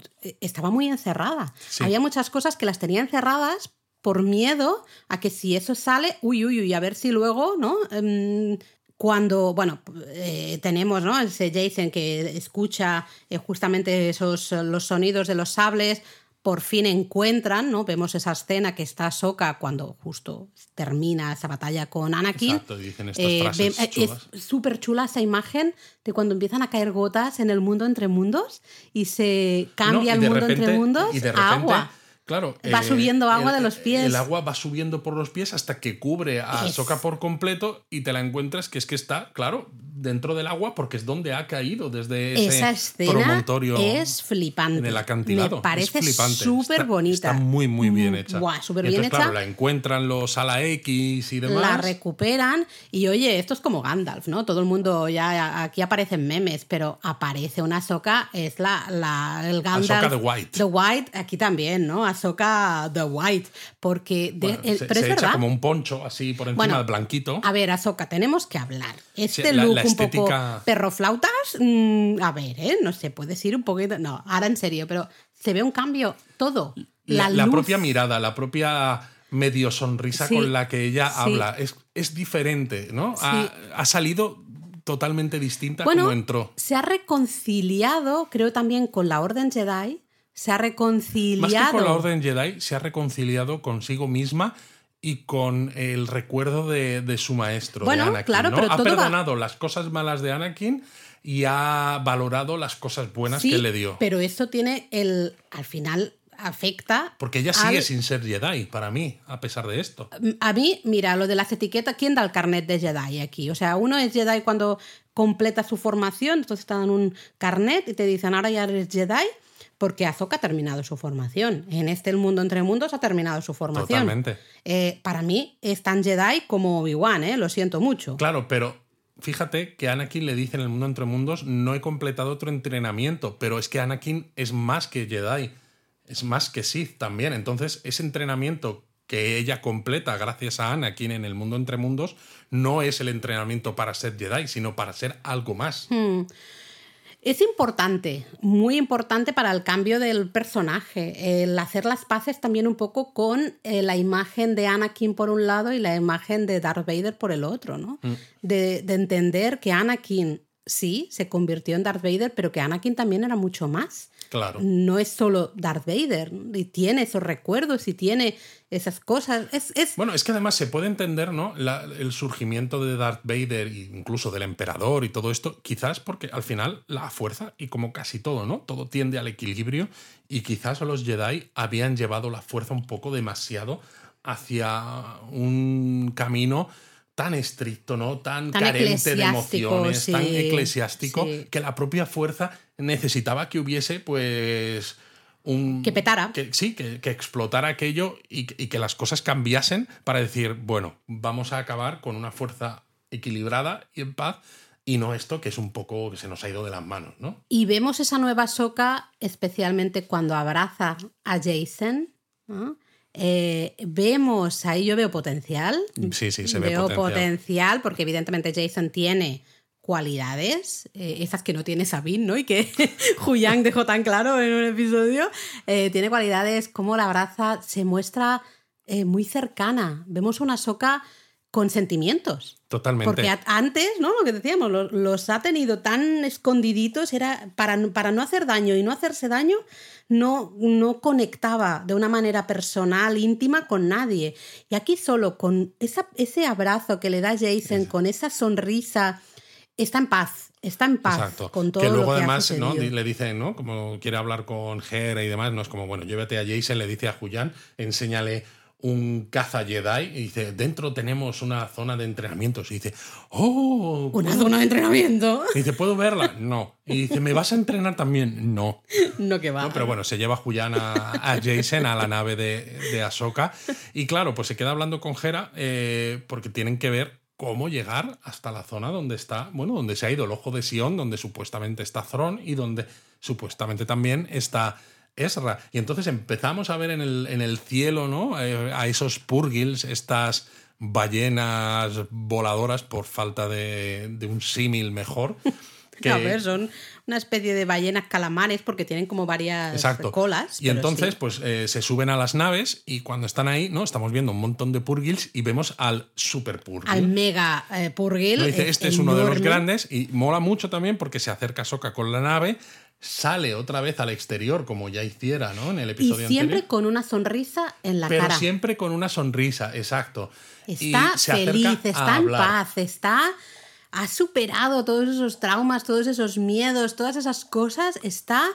estaba muy encerrada. Sí. Había muchas cosas que las tenía encerradas por miedo a que si eso sale, uy, uy, uy, a ver si luego, ¿no? Em, cuando, bueno, eh, tenemos, ¿no? Ese Jason que escucha eh, justamente esos, los sonidos de los sables, por fin encuentran, ¿no? Vemos esa escena que está Soka cuando justo termina esa batalla con Anakin. Exacto, dicen estas Eh, frases ve- chulas. Es súper chula esa imagen de cuando empiezan a caer gotas en el mundo entre mundos y se cambia No, el y mundo entre mundos y de a agua. Claro. Va subiendo agua el- de los pies. El agua va subiendo por los pies hasta que cubre a Soka por completo y te la encuentras que es que está, claro, dentro del agua porque es donde ha caído desde ese Esa escena promontorio es flipante. en el acantilado. Me parece es flipante. súper Está- bonita. Está muy, muy bien Mm, hecha. buah, súper bien hecha. Claro, la encuentran los ala X y demás. La recuperan y oye, esto es como Gandalf, ¿no? Todo el mundo ya aquí aparecen memes, pero aparece una Ahsoka, es la, la el Gandalf. Ahsoka the White. The White, aquí también, ¿no? Ahsoka the White, porque de- Bueno, el- se, pero se es echa verdad. como un poncho así por encima Bueno, del blanquito. A ver, Ahsoka, tenemos que hablar. Este Sí, la- look la un poco estética- perroflautas, mm, a ver, ¿eh? No sé, puedes ir un poquito. No, ahora en serio, pero se ve un cambio todo. la, La, luz. propia mirada, la propia medio sonrisa Sí, con la que ella sí. habla es, es diferente, ¿no? Ha, ha salido totalmente distinta Bueno, como entró. se ha reconciliado, creo también con la Orden Jedi. Se ha Más reconciliado. que con la Orden Jedi, se ha reconciliado consigo misma y con el recuerdo de, de su maestro, Bueno, de Anakin. claro, ¿no? pero ha todo va- perdonado las cosas malas de Anakin y ha valorado las cosas buenas Sí, que le dio. Pero eso tiene el. Al final afecta. Porque ella sigue al- sin ser Jedi, para mí, a pesar de esto. A mí, mira, lo de las etiquetas, ¿quién da el carnet de Jedi aquí? O sea, uno es Jedi cuando completa su formación, entonces te dan un carnet y te dicen, ahora ya eres Jedi, porque Ahsoka ha terminado su formación. En este El Mundo Entre Mundos ha terminado su formación. Totalmente. Eh, para mí es tan Jedi como Obi-Wan, ¿eh? lo siento mucho. Claro, pero fíjate que Anakin le dice en el mundo entre mundos, no he completado otro entrenamiento, pero es que Anakin es más que Jedi, es más que Sith también. Entonces, ese entrenamiento que ella completa gracias a Anakin en el mundo entre mundos no es el entrenamiento para ser Jedi, sino para ser algo más. Hmm. Es importante, muy importante para el cambio del personaje, el hacer las paces también un poco con eh, la imagen de Anakin por un lado y la imagen de Darth Vader por el otro, ¿no? Mm. De, de entender que Anakin sí se convirtió en Darth Vader, pero que Anakin también era mucho más. Claro. No es solo Darth Vader, y tiene esos recuerdos y tiene esas cosas. Es, es... Bueno, es que además se puede entender, ¿no? La- el surgimiento de Darth Vader, e incluso del emperador y todo esto, quizás porque al final la fuerza, y como casi todo, ¿no? Todo tiende al equilibrio, y quizás los Jedi habían llevado la fuerza un poco demasiado hacia un camino tan estricto, ¿no? Tan, Tan carente de emociones, tan eclesiástico, sí. que la propia fuerza necesitaba que hubiese, pues. Un, Que petara. que, sí, que, que explotara aquello y, que- y que las cosas cambiasen para decir, bueno, vamos a acabar con una fuerza equilibrada y en paz y no esto que es un poco que se nos ha ido de las manos, ¿no? Y vemos esa nueva Soka especialmente cuando abraza a Jason. ¿no? Eh, vemos, ahí yo veo potencial. Sí, sí, se ve veo potencial. porque evidentemente Jason tiene cualidades, eh, esas que no tiene Sabine, ¿no? Y que Huyang dejó tan claro en un episodio. Eh, tiene cualidades como la abraza, se muestra eh, muy cercana. Vemos una Soka con sentimientos. Totalmente. Porque antes, ¿no? Lo que decíamos, lo- los, ha tenido tan escondiditos, era para, para no hacer daño y no hacerse daño, no, no conectaba de una manera personal, íntima con nadie. Y aquí solo con esa, ese abrazo que le da Jason, con esa sonrisa, está en paz, está en paz Exacto. con todo que luego lo que además ha ¿no? le dicen, ¿no? Como quiere hablar con Hera y demás, no es como, bueno, llévate a Jason, le dice a Julián, enséñale un caza Jedi y dice, dentro tenemos una zona de entrenamientos. Y dice, oh, Una ¿puedo-?" zona de entrenamiento. Y dice, ¿puedo verla? No. Y dice, ¿me vas a entrenar también? No. No que va. No, pero bueno, se lleva Julián a, a Jason a la nave de, de Ahsoka. Y claro, pues se queda hablando con Hera eh, porque tienen que ver cómo llegar hasta la zona donde está, bueno, donde se ha ido el ojo de Sion, donde supuestamente está Thrawn y donde supuestamente también está Ezra. Y entonces empezamos a ver en el, en el cielo, ¿no? Eh, a esos purgils, estas ballenas voladoras, por falta de, de un símil mejor. Que, A ver, son una especie de ballenas calamares porque tienen como varias Exacto. colas. Y entonces, sí. pues eh, se suben a las naves y cuando están ahí, ¿no? Estamos viendo un montón de purgils y vemos al super purgil. al mega eh, purgil. ¿no? Dice, este es uno de los grandes y mola mucho también porque se acerca Soka con la nave, sale otra vez al exterior como ya hiciera, ¿no? En el Y episodio siempre anterior. con una sonrisa en la Pero cara. siempre con una sonrisa, exacto. Y Está se feliz, está en paz, está. Ha superado todos esos traumas, todos esos miedos, todas esas cosas. Está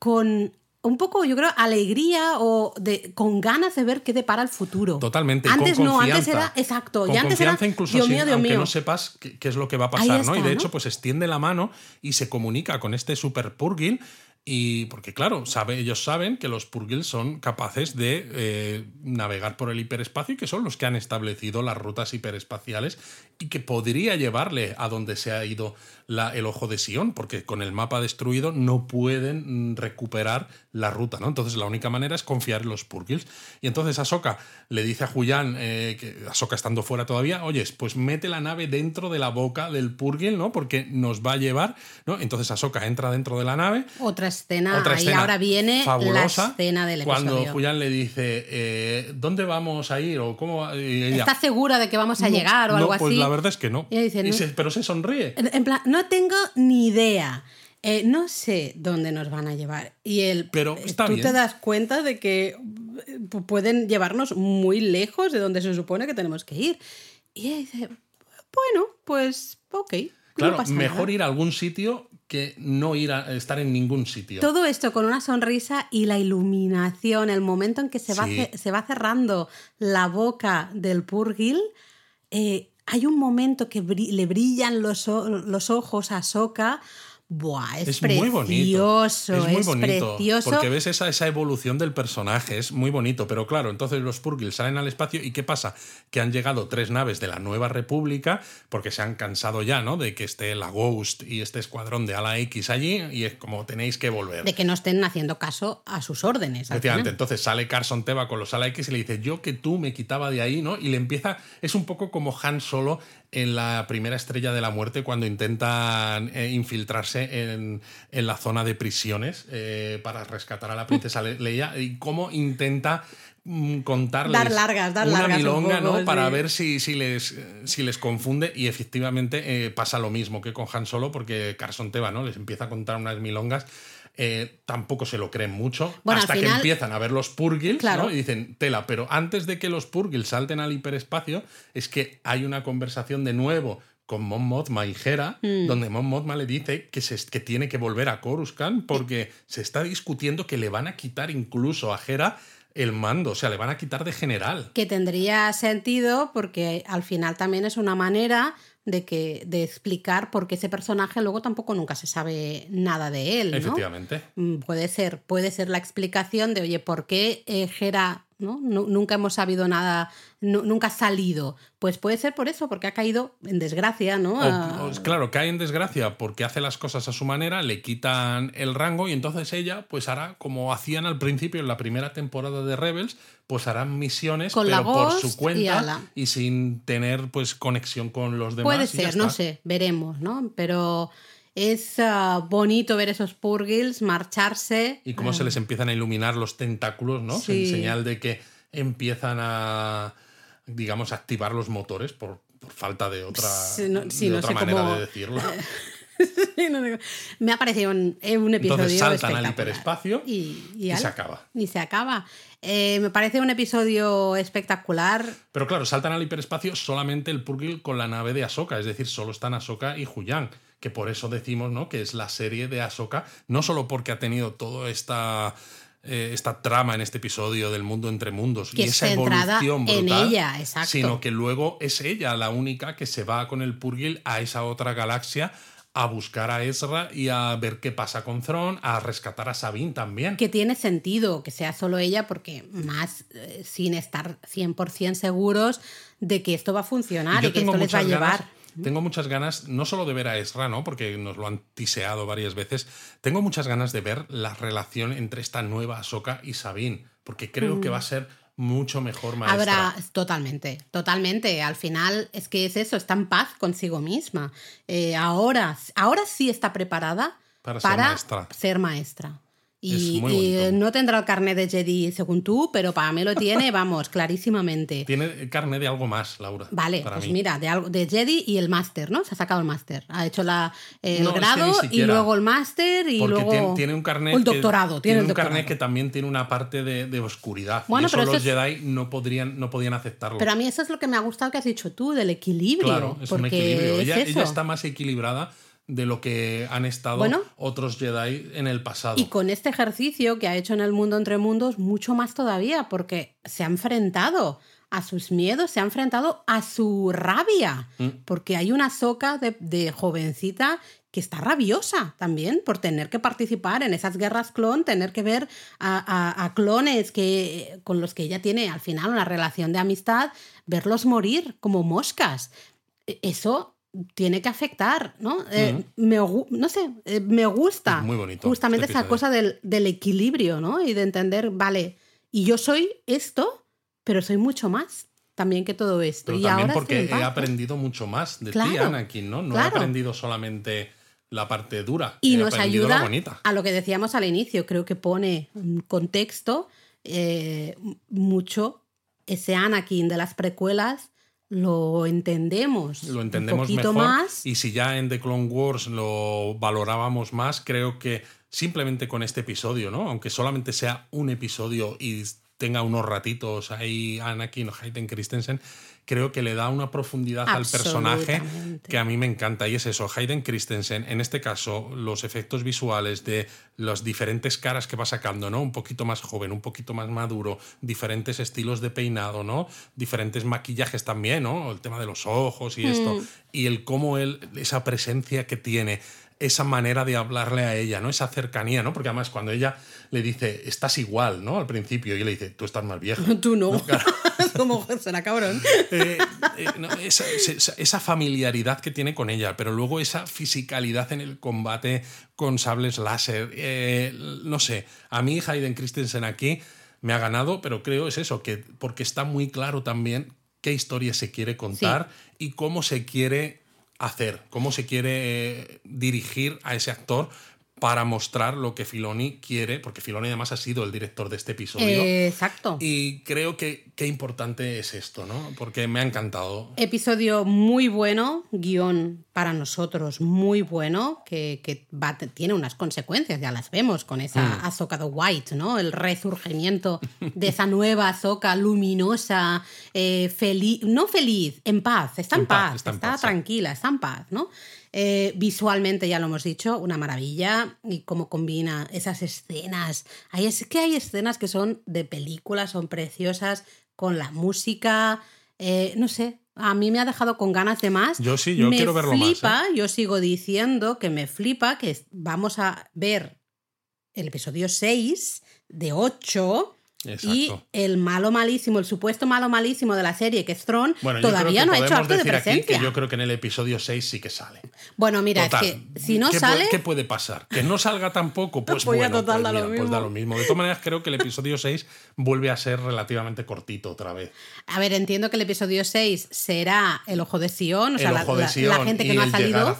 con un poco, yo creo, alegría o de, con ganas de ver qué depara el futuro. Totalmente. Antes con no, antes era. Exacto. Con y antes era. confianza incluso Dios sin- mío, Dios aunque mío. no sepas qué, qué es lo que va a pasar, ¿no? Y de ¿no? hecho, pues extiende la mano y se comunica con este super purgil. Y porque, claro, sabe, ellos saben que los purgils son capaces de eh, navegar por el hiperespacio y que son los que han establecido las rutas hiperespaciales y que podría llevarle a donde se ha ido la- el ojo de Sion, porque con el mapa destruido no pueden mm, recuperar la ruta, ¿no? Entonces la única manera es confiar en los purgils. Y entonces Ahsoka le dice a Julián, eh, que Ahsoka estando fuera todavía, oyes, pues mete la nave dentro de la boca del purgil, ¿no? Porque nos va a llevar, ¿no? Entonces Ahsoka entra dentro de la nave. Otra escena. Otra ahora viene fabulosa, la escena del Cuando episodio. Julián le dice, eh, ¿dónde vamos a ir? ¿O cómo ella, ¿Estás segura de que vamos a "No, llegar o no, algo Pues así? La verdad es que no. Pero se sonríe. En plan, no tengo ni idea. Eh, no sé dónde nos van a llevar. Y el, Pero eh, está tú bien. te das cuenta de que eh, pu- pueden llevarnos muy lejos de donde se supone que tenemos que ir. Y ella dice, bueno, pues ok. Claro, mejor nada". ir a algún sitio que no ir a estar en ningún sitio. Todo esto con una sonrisa y la iluminación, el momento en que se, va, Sí. se va cerrando la boca del Purgil, eh, hay un momento que bri- le brillan los, los ojos a Soka Buah, es, Es precioso, muy bonito. Es muy bonito. precioso. Porque ves esa, esa evolución del personaje, es muy bonito. Pero claro, entonces los Purgils salen al espacio y ¿qué pasa? Que han llegado tres naves de la Nueva República porque se han cansado ya, ¿no? De que esté la Ghost y este escuadrón de Ala X allí y es como tenéis que volver. De que no estén haciendo caso a sus órdenes. Efectivamente, entonces sale Carson Teva con los Ala X y le dice, yo que tú me quitaba de ahí, ¿no? Y le empieza, es un poco como Han Solo en la primera estrella de la muerte cuando intentan eh, infiltrarse en, en la zona de prisiones eh, para rescatar a la princesa Le- Leia y cómo intenta mm, contarles Dar largas, dar una largas un milonga, poco, ¿no? Para ver si, si, les, si les confunde y efectivamente eh, pasa lo mismo que con Han Solo porque Carson Teva, ¿no? Les empieza a contar unas milongas eh, tampoco se lo creen mucho Bueno, hasta que empiezan a ver los Purgils Claro. ¿no? y dicen tela, pero antes de que los Purgils salten al hiperespacio es que hay una conversación de nuevo con Mon Mothma y Hera, Mm. donde Mon Mothma le dice que, se, que tiene que volver a Coruscant porque se está discutiendo que le van a quitar incluso a Hera el mando, o sea, le van a quitar de general. Que tendría sentido porque al final también es una manera de, que, de explicar por qué ese personaje luego tampoco nunca se sabe nada de él. ¿no? Efectivamente. Mm, Puede ser, puede ser la explicación de, oye, ¿por qué eh, Hera ¿no? Nu- nunca hemos sabido nada, nu- nunca ha salido? Pues puede ser por eso, porque ha caído en desgracia, ¿no? O- o- claro, cae en desgracia porque hace las cosas a su manera, le quitan el rango y entonces ella pues hará como hacían al principio en la primera temporada de Rebels, pues harán misiones Con pero la por su y cuenta ala. y, sin tener pues conexión con los demás. Puede y ser, no sé, veremos, ¿no? Pero es ah, bonito ver esos Purgils marcharse. Y cómo se les empiezan a iluminar los tentáculos, ¿no? Sí. En señal de que empiezan a, digamos, activar los motores por, por falta de otra, Sí, no- sí, de no otra sé manera cómo- de decirlo. Me ha parecido un, eh, un episodio Entonces saltan al hiperespacio y, y se acaba. Y se acaba. Eh, me parece un episodio espectacular. Pero claro, saltan al hiperespacio solamente el Purgil con la nave de Ahsoka, es decir, solo están Ahsoka y Huyang, que por eso decimos ¿no? que es la serie de Ahsoka, no solo porque ha tenido toda esta, eh, esta trama en este episodio del mundo entre mundos Que y es esa evolución en brutal, ella, exacto. sino que luego es ella la única que se va con el Purgil a esa otra galaxia a buscar a Ezra y a ver qué pasa con Thrawn, a rescatar a Sabine también. Que tiene sentido que sea solo ella, porque más eh, sin estar 100% seguros de que esto va a funcionar y que esto les va a llevar. Tengo muchas ganas, no solo de ver a Ezra, ¿no? Porque nos lo han tiseado varias veces. Tengo muchas ganas de ver la relación entre esta nueva Ahsoka y Sabine. Porque creo que va a ser mucho mejor maestra. Mm. Habrá, totalmente, totalmente. Al final es que es eso, está en paz consigo misma. Eh, ahora, ahora sí está preparada Para ser maestra. ser maestra. Y, bonito. no tendrá el carnet de Jedi según tú, pero para mí lo tiene, vamos, clarísimamente. Tiene carne de algo más, Laura. Vale, pues mí. mira, de, algo, de Jedi y el máster, ¿no? Se ha sacado el máster. Ha hecho la, el es que grado y luego el máster y Porque luego. tiene, tiene un carnet. el que- doctorado. Tiene, el un doctorado. carnet que también tiene una parte de, de oscuridad. Bueno, y eso pero los eso Jedi no, podrían, no podían aceptarlo. Pero a mí eso es lo que me ha gustado que has dicho tú, del equilibrio. Claro, es un porque equilibrio. Ella, eso. ella está más equilibrada de lo que han estado Bueno. otros Jedi en el pasado. Y con este ejercicio que ha hecho en el mundo entre mundos, mucho más todavía, porque se ha enfrentado a sus miedos, se ha enfrentado a su rabia, Mm. porque hay una soca de, de jovencita que está rabiosa también por tener que participar en esas guerras clon, tener que ver a, a- a clones que, con los que ella tiene al final una relación de amistad, verlos morir como moscas. E- Eso tiene que afectar, ¿no? Eh, me no sé, eh, me gusta Es muy bonito justamente esa cosa del, del equilibrio, ¿no? Y de entender, vale, y yo soy esto, pero soy mucho más también que todo esto. Pero y también ahora porque he aprendido mucho más de ti, Claro, Anakin, ¿no? No he claro. aprendido solamente la parte dura. Y he nos aprendido la ayuda bonita. a lo que decíamos al inicio, creo que pone un contexto eh, mucho ese Anakin de las precuelas lo entendemos Lo entendemos un poquito mejor. más Y si ya en The Clone Wars lo valorábamos más, creo que simplemente con este episodio, ¿no? Aunque solamente sea un episodio y tenga unos ratitos ahí Anakin o Hayden Christensen, creo que le da una profundidad al personaje que a mí me encanta. Y es eso, Hayden Christensen, en este caso, los efectos visuales de las diferentes caras que va sacando, ¿no? Un poquito más joven, un poquito más maduro, diferentes estilos de peinado, ¿no? Diferentes maquillajes también, ¿no? El tema de los ojos y esto. Y el cómo él, esa presencia que tiene, esa manera de hablarle a ella, ¿no? Esa cercanía, ¿no? Porque además cuando ella le dice, estás igual, ¿no? Al principio, y le dice, tú estás más vieja. Tú no. Como será cabrón. Eh, eh, no, esa, esa- esa familiaridad que tiene con ella, pero luego esa fisicalidad en el combate con sables láser. eh, no sé, a mí Hayden Christensen aquí me ha ganado, pero creo es eso, que porque está muy claro también qué historia se quiere contar y cómo se quiere hacer, cómo se quiere eh, dirigir a ese actor para mostrar lo que Filoni quiere, porque Filoni además ha sido el director de este episodio. Exacto. Y creo que qué importante es esto, ¿no? Porque me ha encantado. Episodio muy bueno, guion para nosotros muy bueno, que, que va, tiene unas consecuencias, ya las vemos con esa Mm. Ahsoka White, ¿no? El resurgimiento de esa nueva Ahsoka luminosa, eh, feliz, no feliz, en paz, está en, En paz, paz, está paz, sí. tranquila, está en paz, ¿no? Eh, visualmente, ya lo hemos dicho, una maravilla y cómo combina esas escenas. Hay, es que hay escenas que son de película, son preciosas, con la música, eh, no sé, a mí me ha dejado con ganas de más. Yo sí, yo me quiero verlo más, ¿eh? flipa, Yo sigo diciendo que me flipa que vamos a ver el episodio 6 de 8 y Exacto. el malo malísimo, el supuesto malo malísimo de la serie, que es Tron, Bueno, todavía no ha hecho podemos acto de decir aquí presencia. que yo creo que en el episodio 6 sí que sale. Bueno, mira, Total. es que si no ¿Qué sale, puede, ¿Qué puede pasar? Que no salga tampoco, pues, Pues bueno, total, pues, da lo pues da lo mismo. De todas maneras, creo que el episodio 6 vuelve a ser relativamente cortito otra vez. a ver, entiendo que el episodio 6 será el ojo de Sion, o sea, el la, ojo de Sion la gente que y no ha el a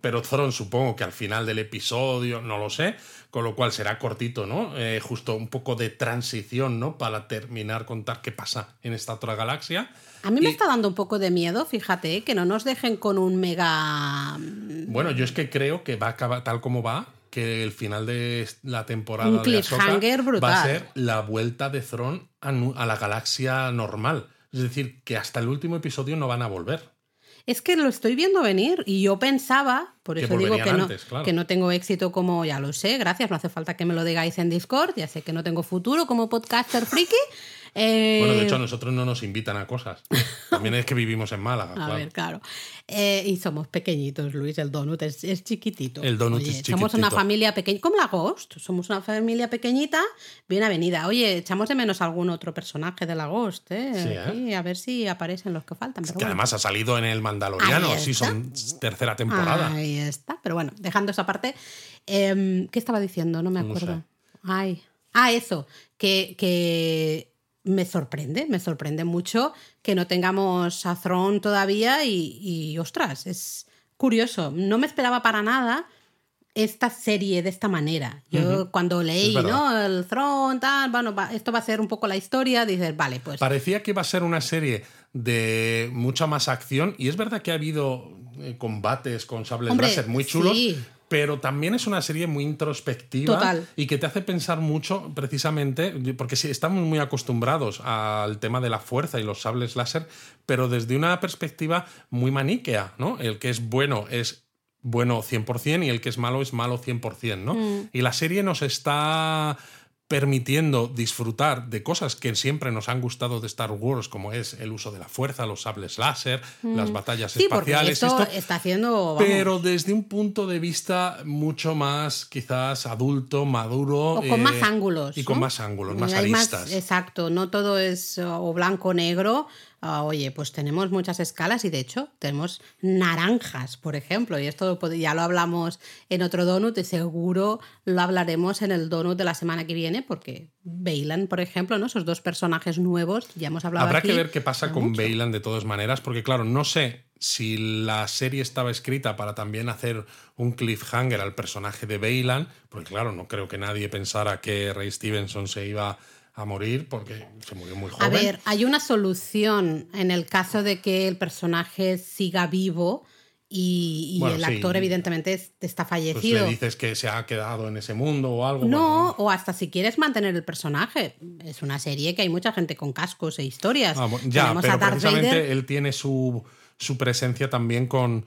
pero Thron supongo que al final del episodio, no lo sé, con lo cual será cortito, ¿no? Eh, justo un poco de transición, ¿no? Para terminar contar qué pasa en esta otra galaxia. A mí me Y- está dando un poco de miedo, fíjate, que no nos dejen con un mega. Bueno, yo es que creo que va a acabar tal como va, que el final de la temporada Un de Ahsoka va a ser la vuelta de Thron a, a la galaxia normal. Es decir, que hasta el último episodio no van a volver. Es que lo estoy viendo venir y yo pensaba, por eso digo que no, antes, claro. que no tengo éxito como, ya lo sé, gracias, no hace falta que me lo digáis en Discord, ya sé que no tengo futuro como podcaster friki. Eh, Bueno, de hecho, a nosotros no nos invitan a cosas. También es que vivimos en Málaga. A claro. ver, claro. Eh, y somos pequeñitos, Luis. El donut es, es chiquitito. El donut Oye, es Somos una chiquitito. familia pequeña, como la Ghost. Somos una familia pequeñita, bien avenida. Oye, echamos de menos algún otro personaje de la Ghost, ¿eh? Sí, ¿eh? Aquí, a ver si aparecen los que faltan. Pero Que bueno. además ha salido en el Mandaloriano, sí, son tercera temporada. Ahí está. Pero bueno, dejando esa parte. em, ¿Qué estaba diciendo? No me No acuerdo. sé. Ay. Ah, eso. Que, que me sorprende, me sorprende mucho que no tengamos a Throne todavía y, y, ostras, es curioso. No me esperaba para nada esta serie de esta manera. Yo cuando leí. ¿no? El Throne, tal, bueno, va- esto va a ser un poco la historia, dices, vale, pues... Parecía que iba a ser una serie de mucha más acción y es verdad que ha habido eh, combates con sables Hombre, láser muy chulos, sí. Pero también es una serie muy introspectiva Total. y que te hace pensar mucho precisamente, porque sí, estamos muy acostumbrados al tema de la fuerza y los sables láser, pero desde una perspectiva muy maniquea, ¿no? El que es bueno es bueno 100% y el que es malo es malo 100%, ¿no? Mm. Y la serie nos está permitiendo disfrutar de cosas que siempre nos han gustado de Star Wars, como es el uso de la fuerza, los sables láser, las batallas Mm. Sí, espaciales, esto, esto, está haciendo... vamos, pero desde un punto de vista mucho más quizás adulto, maduro. O con eh, más ángulos. Y con ¿no? más ángulos, más Hay aristas. exacto, no todo es uh, o blanco o negro. Ah, oye, pues tenemos muchas escalas y de hecho tenemos naranjas, por ejemplo, y esto ya lo hablamos en otro donut y seguro lo hablaremos en el donut de la semana que viene porque Bailan, por ejemplo, ¿no? esos dos personajes nuevos, ya hemos hablado Habrá aquí, que ver qué pasa con mucho. Bailan de todas maneras, porque claro, no sé si la serie estaba escrita para también hacer un cliffhanger al personaje de Bailan, porque claro, no creo que nadie pensara que Ray Stevenson se iba a morir porque se murió muy joven. A ver, hay una solución en el caso de que el personaje siga vivo y, y Bueno, el sí. actor evidentemente es- está pues fallecido. le dices que se ha quedado en ese mundo o algo. No, bueno, o hasta si quieres mantener el personaje. Es una serie que hay mucha gente con cascos e historias. Ah, bueno, ya, Tenemos pero precisamente él tiene su, su presencia también con,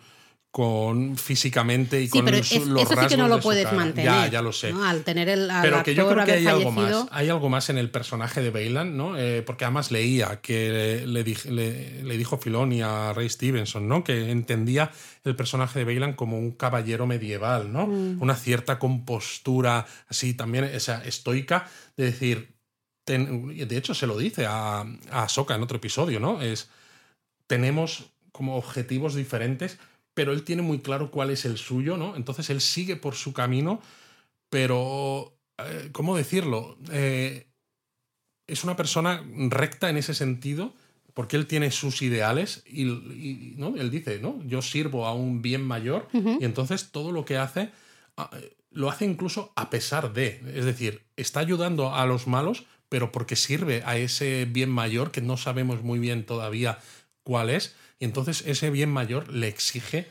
con físicamente y Sí, con pero los, es- los eso sí que rasgos no lo de su puedes mantener. Ya, ya lo sé. ¿no? Al tener el al Pero que yo creo que hay algo más. Hay algo más en el personaje de Bailan, ¿no? Eh, porque además leía que le, dij- le- le dijo Filoni a Ray Stevenson, ¿no? Que entendía el personaje de Bailan como un caballero medieval, ¿no? Mm. Una cierta compostura así también, esa estoica, de decir. ten- de hecho, se lo dice a, a Ahsoka en otro episodio, ¿no? Es. Tenemos como objetivos diferentes, pero él tiene muy claro cuál es el suyo, ¿no? Entonces él sigue por su camino, pero, eh, ¿cómo decirlo? Eh, es una persona recta en ese sentido, porque él tiene sus ideales y, y, ¿no? él dice, ¿no? Yo sirvo a un bien mayor y entonces todo lo que hace ah, lo hace incluso a pesar de, es decir, está ayudando a los malos, pero porque sirve a ese bien mayor que no sabemos muy bien todavía cuál es, y entonces ese bien mayor le exige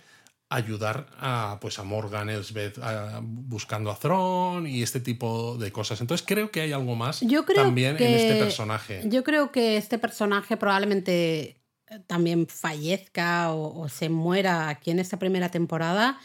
ayudar a pues a Morgan Elsbeth a- buscando a Thrawn y este tipo de cosas. Entonces creo que hay algo más Yo creo también que, en este personaje. Yo creo que este personaje probablemente eh, también fallezca o, o se muera aquí en esta primera temporada,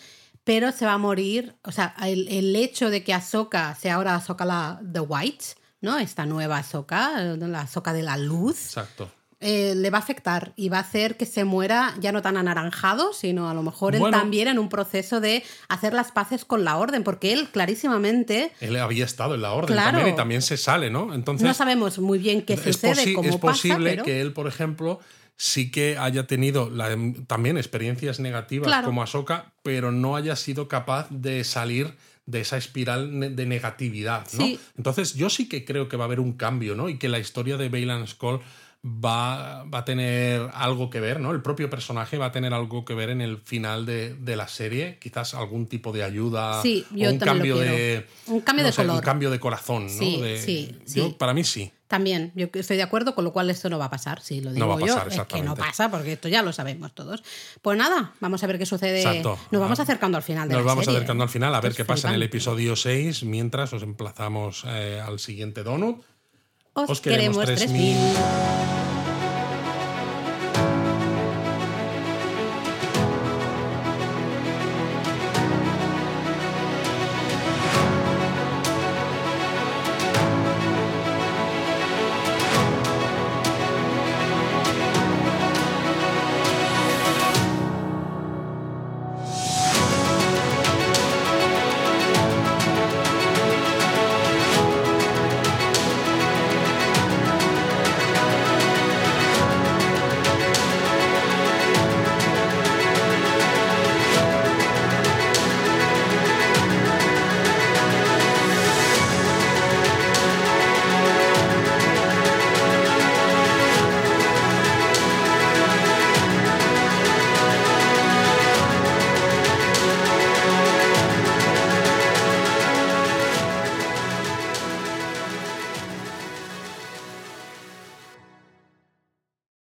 pero se va a morir. O sea, el, el hecho de que Ahsoka sea ahora Ahsoka la The White, ¿no? Esta nueva Ahsoka, la Ahsoka de la luz, Exacto. Eh, le va a afectar y va a hacer que se muera ya no tan anaranjado, sino a lo mejor él también en un proceso de hacer las paces con la orden, porque él clarísimamente Él había estado en la orden Claro. también y también se sale, ¿no? Entonces no sabemos muy bien qué es, sucede, cómo es pasa, posible pero... que él, por ejemplo, sí que haya tenido la- también experiencias negativas Claro. como Ahsoka, pero no haya sido capaz de salir de esa espiral de negatividad, ¿no? Sí. Entonces yo sí que creo que va a haber un cambio, ¿no? Y que la historia de Bailan Skull va, va a tener algo que ver, ¿no? El propio personaje va a tener algo que ver en el final de, de la serie, quizás algún tipo de ayuda Sí, o yo un cambio de Un cambio no de sé, color. un cambio de corazón, ¿no? Sí, De- sí, yo- para mí sí. También, yo estoy de acuerdo, con lo cual esto no va a pasar, sí, lo digo No va a yo, pasar, es que no pasa, porque esto ya lo sabemos todos. Pues nada, vamos a ver qué sucede. Exacto. Nos vamos acercando al final de Nos la vamos serie. acercando al final a ver qué pasa en el episodio 6, mientras os emplazamos eh, al siguiente donut. Os, Os queremos queremos 3000. 3000.